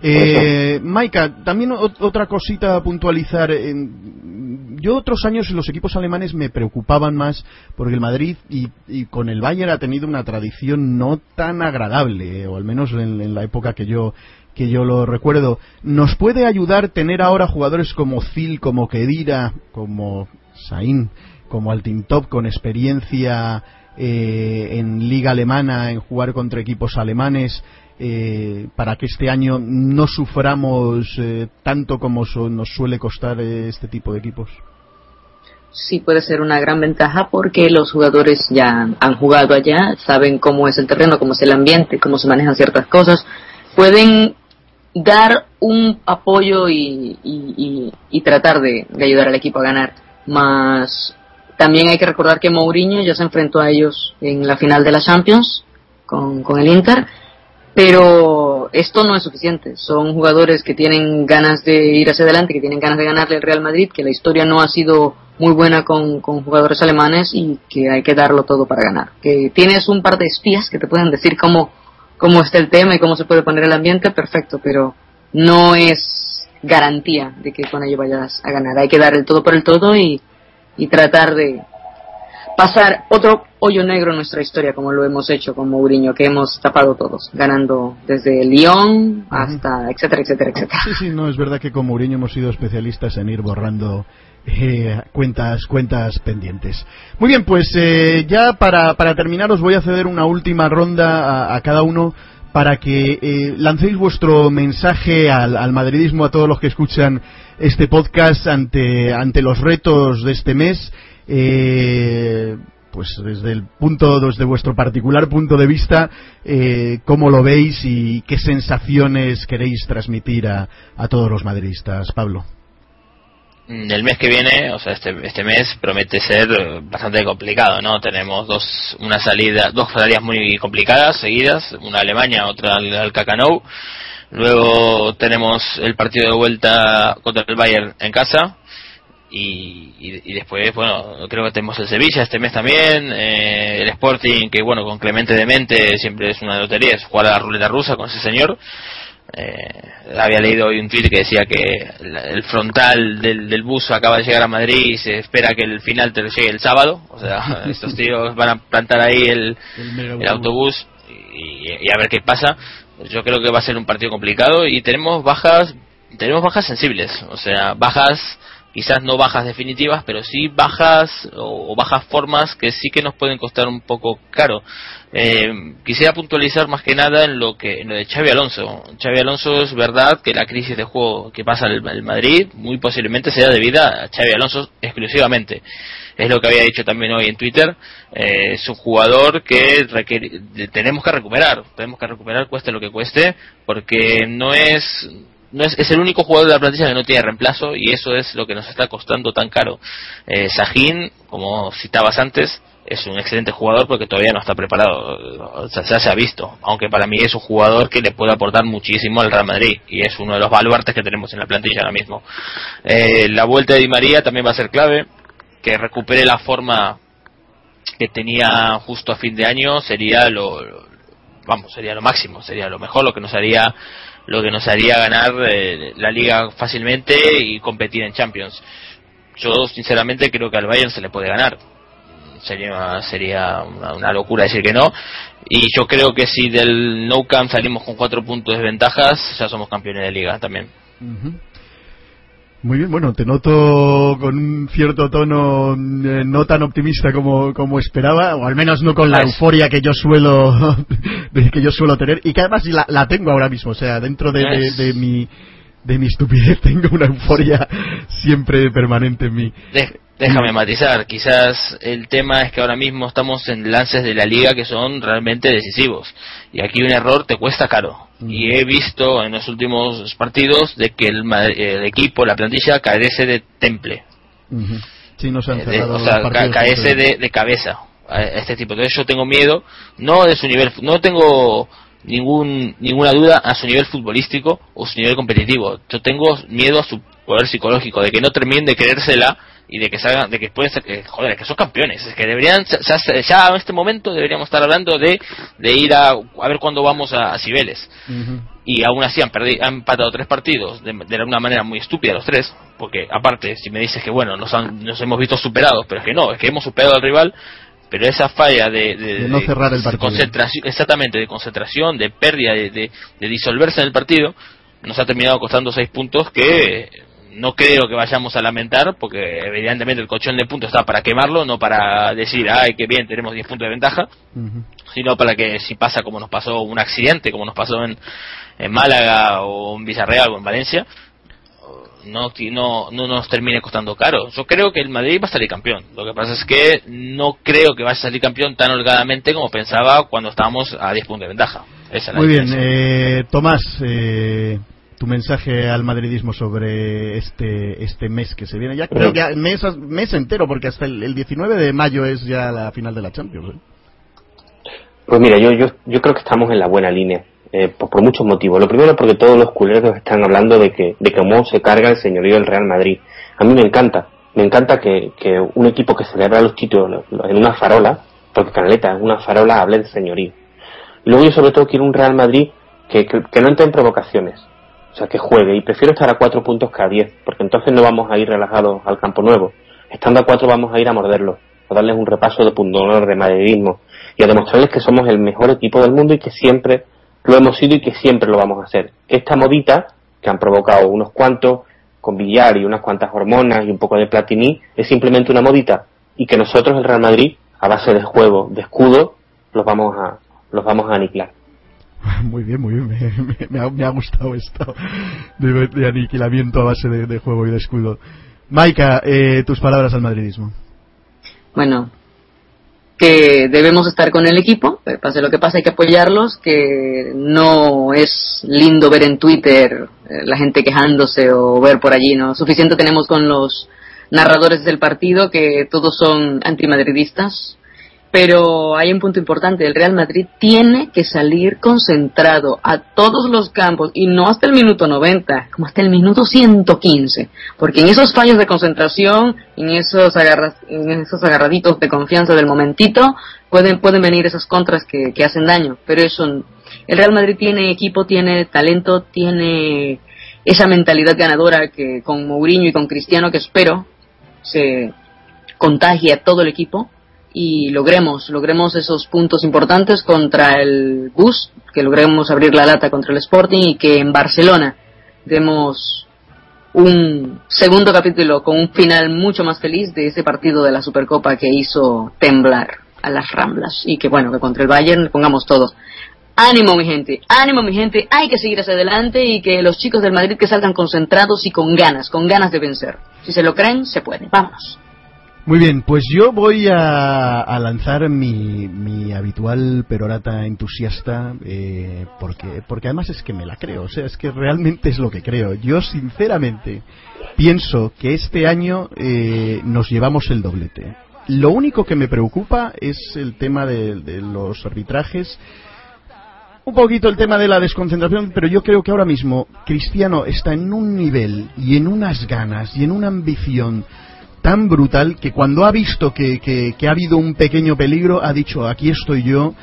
Eh, Maika, también ot- otra cosita a puntualizar. yo otros años los equipos alemanes me preocupaban más porque el Madrid y, con el Bayern ha tenido una tradición no tan agradable, eh, o al menos en, en la época que yo que yo lo recuerdo. ¿Nos puede ayudar tener ahora jugadores como Zil, como Kedira, como Sain, como Altintop con experiencia eh, en liga alemana, en jugar contra equipos alemanes, eh, para que este año no suframos eh, tanto como so- nos suele costar eh, este tipo de equipos? sí puede ser una gran ventaja porque los jugadores ya han jugado allá, saben cómo es el terreno, cómo es el ambiente, cómo se manejan ciertas cosas, pueden dar un apoyo y, y- tratar de ayudar al equipo a ganar. Más también hay que recordar que Mourinho ya se enfrentó a ellos en la final de la Champions con, con el Inter, pero esto no es suficiente. Son jugadores que tienen ganas de ir hacia adelante, que tienen ganas de ganarle al Real Madrid, que la historia no ha sido muy buena con, con jugadores alemanes y que hay que darlo todo para ganar. Que tienes un par de espías que te pueden decir cómo, cómo está el tema y cómo se puede poner el ambiente, perfecto, pero no es garantía de que con ello vayas a ganar. Hay que dar el todo por el todo y, y tratar de pasar otro hoyo negro en nuestra historia, como lo hemos hecho con Mourinho, que hemos tapado todos, ganando desde Lyon hasta etcétera, etcétera, etcétera. Sí, sí, no, es verdad que con Mourinho hemos sido especialistas en ir borrando eh, cuentas cuentas pendientes. Muy bien, pues eh, ya para, para terminar os voy a ceder una última ronda a, a cada uno para que eh, lancéis vuestro mensaje al, al madridismo a todos los que escuchan este podcast ante, ante los retos de este mes. Eh, pues desde el punto, desde vuestro particular punto de vista, eh, cómo lo veis y qué sensaciones queréis transmitir a, a todos los madridistas, Pablo. Mm, El mes que viene, o sea, este, este mes promete ser eh, bastante complicado, ¿no? Tenemos dos, una salida, dos salidas muy complicadas seguidas, una a Alemania, otra al, al Cacanou. Luego tenemos el partido de vuelta contra el Bayern en casa. Y, y, y después, bueno, creo que tenemos el Sevilla este mes también, eh, el Sporting, que bueno, con Clemente Demente siempre es una lotería, es jugar a la ruleta rusa con ese señor. Eh, había leído hoy un tweet que decía que la- el frontal del, del bus acaba de llegar a Madrid y se espera que el final te llegue el sábado. O sea, <laughs> estos tíos van a plantar ahí el, el autobús y, y a ver qué pasa. Yo creo que va a ser un partido complicado y tenemos bajas, tenemos bajas sensibles, o sea, bajas quizás no bajas definitivas, pero sí bajas o, bajas formas que sí que nos pueden costar un poco caro. Eh, quisiera puntualizar más que nada en lo que en lo de Xavi Alonso. Xavi Alonso es verdad que la crisis de juego que pasa el, el Madrid muy posiblemente sea debida a Xavi Alonso exclusivamente. Es lo que había dicho también hoy en Twitter. Eh, es un jugador que requiere- tenemos que recuperar, tenemos que recuperar cueste lo que cueste, porque no es no es, es el único jugador de la plantilla que no tiene reemplazo y eso es lo que nos está costando tan caro. Eh, Sahin, como citabas antes, es un excelente jugador porque todavía no está preparado. O sea, ya se ha visto, aunque para mí es un jugador que le puede aportar muchísimo al Real Madrid y es uno de los baluartes que tenemos en la plantilla ahora mismo. Eh, la vuelta de Di María también va a ser clave, que recupere la forma que tenía justo a fin de año sería lo, vamos sería lo máximo sería lo mejor lo que nos haría lo que nos haría ganar eh, la liga fácilmente y competir en Champions. Yo sinceramente creo que al Bayern se le puede ganar. Sería sería una, locura decir que no. Y yo creo que si del No Camp salimos con cuatro puntos de ventajas ya somos campeones de liga también. Muy bien, bueno, te noto con un cierto tono eh, no tan optimista como, como esperaba, o al menos no con la Pues- euforia que yo suelo <laughs> que yo suelo tener y que además la, la tengo ahora mismo, o sea, dentro de, de- Pues- de mi de mi estupidez <laughs> tengo una euforia siempre permanente en mí. Déjame matizar, quizás el tema es que ahora mismo estamos en lances de la liga que son realmente decisivos y aquí un error te cuesta caro. Y he visto en los últimos partidos de que el, equipo, la plantilla carece de temple. Sí, no se han Eh, de- o sea, ca- carece de, de cabeza a este tipo. Entonces yo tengo miedo, no de su nivel, no tengo ningún ninguna duda a su nivel futbolístico o su nivel competitivo. Yo tengo miedo a su poder psicológico, de que no terminen de creérsela y de que salgan, de que pueden ser, que, joder, que son campeones, es que deberían, ya, ya- en este momento deberíamos estar hablando de, de ir a, a ver cuándo vamos a, a Cibeles y aún así han, perdido, han empatado tres partidos de, de una manera muy estúpida los tres, porque aparte, si me dices que bueno, nos, han- nos hemos visto superados, pero es que no, es que hemos superado al rival, pero esa falla de, de- De no cerrar el partido. concentración, exactamente, de concentración, de pérdida, de- de disolverse en el partido, nos ha terminado costando seis puntos que no creo que vayamos a lamentar, porque evidentemente el colchón de puntos está para quemarlo, no para decir, ay, qué bien, tenemos 10 puntos de ventaja, sino para que si pasa como nos pasó un accidente, como nos pasó en, en Málaga o en Villarreal o en Valencia, no, no, no nos termine costando caro. Yo creo que el Madrid va a salir campeón. Lo que pasa es que no creo que vaya a salir campeón tan holgadamente como pensaba cuando estábamos a 10 puntos de ventaja. Esa es la Muy bien, eh, Tomás, eh, tu mensaje al madridismo sobre este este mes que se viene. Ya creo que mes, mes entero, porque hasta el, el 19 de mayo es ya la final de la Champions. ¿eh? Pues mira, yo, yo, yo creo que estamos en la buena línea, eh, por, por muchos motivos. Lo primero porque todos los culeros están hablando de que, de cómo se carga el señorío del Real Madrid. A mí me encanta, me encanta que, que un equipo que celebra los títulos en una farola, porque Canaleta es una farola, hable de señorío. Luego yo sobre todo quiero un Real Madrid que, que, que no entre en provocaciones, o sea, que juegue. Y prefiero estar a cuatro puntos que a diez, porque entonces no vamos a ir relajados al campo nuevo. Estando a cuatro vamos a ir a morderlos, a darles un repaso de pundonor de madridismo y a demostrarles que somos el mejor equipo del mundo y que siempre lo hemos sido y que siempre lo vamos a hacer. Esta modita, que han provocado unos cuantos, con billar y unas cuantas hormonas y un poco de platini, es simplemente una modita y que nosotros, el Real Madrid, a base de juego, de escudo, los vamos a, los vamos a aniquilar. <laughs> Muy bien, muy bien. Me, me- ha, me ha gustado esto de, de aniquilamiento a base de, juego y de escudo. Maika, eh, tus palabras al madridismo. Bueno, que debemos estar con el equipo, pase lo que pase hay que apoyarlos, que no es lindo ver en Twitter eh, la gente quejándose o ver por allí, ¿no? Suficiente tenemos con los narradores del partido que todos son antimadridistas, pero hay un punto importante, el Real Madrid tiene que salir concentrado a todos los campos y no hasta el minuto 90, como hasta el minuto 115, porque en esos fallos de concentración, en esos, agarra- en esos agarraditos de confianza del momentito, pueden, pueden venir esas contras que, que hacen daño, pero eso, el Real Madrid tiene equipo, tiene talento, tiene esa mentalidad ganadora que con Mourinho y con Cristiano que espero se contagie a todo el equipo y logremos, logremos esos puntos importantes contra el Bus, que logremos abrir la lata contra el Sporting y que en Barcelona demos un segundo capítulo con un final mucho más feliz de ese partido de la Supercopa que hizo temblar a las Ramblas y que bueno, que contra el Bayern pongamos todos. Ánimo mi gente, ánimo mi gente, hay que seguir hacia adelante y que los chicos del Madrid que salgan concentrados y con ganas, con ganas de vencer. Si se lo creen, se puede. Vámonos. Muy bien, pues yo voy a, lanzar mi, mi habitual perorata entusiasta, eh, porque, porque además es que me la creo, o sea, es que realmente es lo que creo. Yo sinceramente pienso que este año eh, nos llevamos el doblete. Lo único que me preocupa es el tema de los arbitrajes, un poquito el tema de la desconcentración, pero yo creo que ahora mismo Cristiano está en un nivel y en unas ganas y en una ambición tan brutal que cuando ha visto que, que- ha habido un pequeño peligro ha dicho aquí estoy yo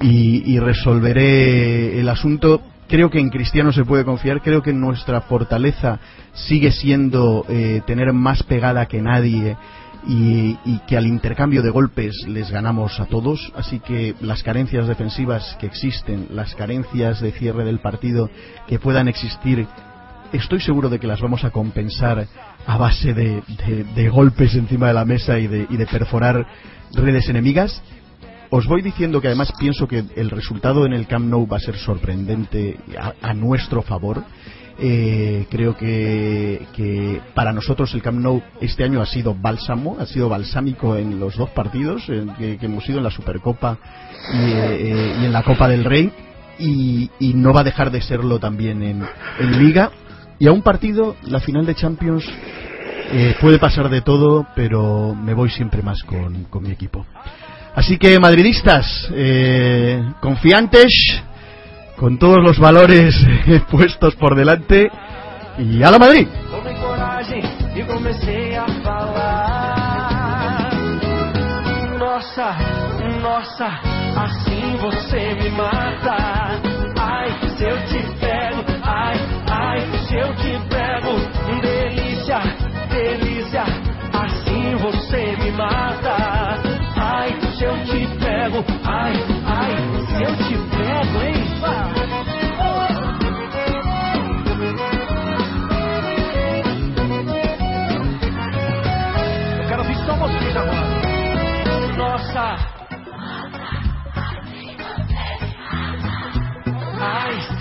y, resolveré el asunto. Creo que en Cristiano se puede confiar, creo que nuestra fortaleza sigue siendo eh, tener más pegada que nadie y que al intercambio de golpes les ganamos a todos. Así que las carencias defensivas que existen, las carencias de cierre del partido que puedan existir, estoy seguro de que las vamos a compensar a base de, golpes encima de la mesa y de, y de perforar redes enemigas. Os voy diciendo que además pienso que el resultado en el Camp Nou va a ser sorprendente a, nuestro favor. Eh, creo que, para nosotros el Camp Nou este año ha sido bálsamo, ha sido balsámico en los dos partidos que, hemos ido en la Supercopa y, eh, en la Copa del Rey y, no va a dejar de serlo también en Liga. Y a un partido, la final de Champions, eh, puede pasar de todo, pero me voy siempre más con, con mi equipo. Así que, madridistas, eh, confiantes, con todos los valores <laughs> puestos por delante, y a la Madrid.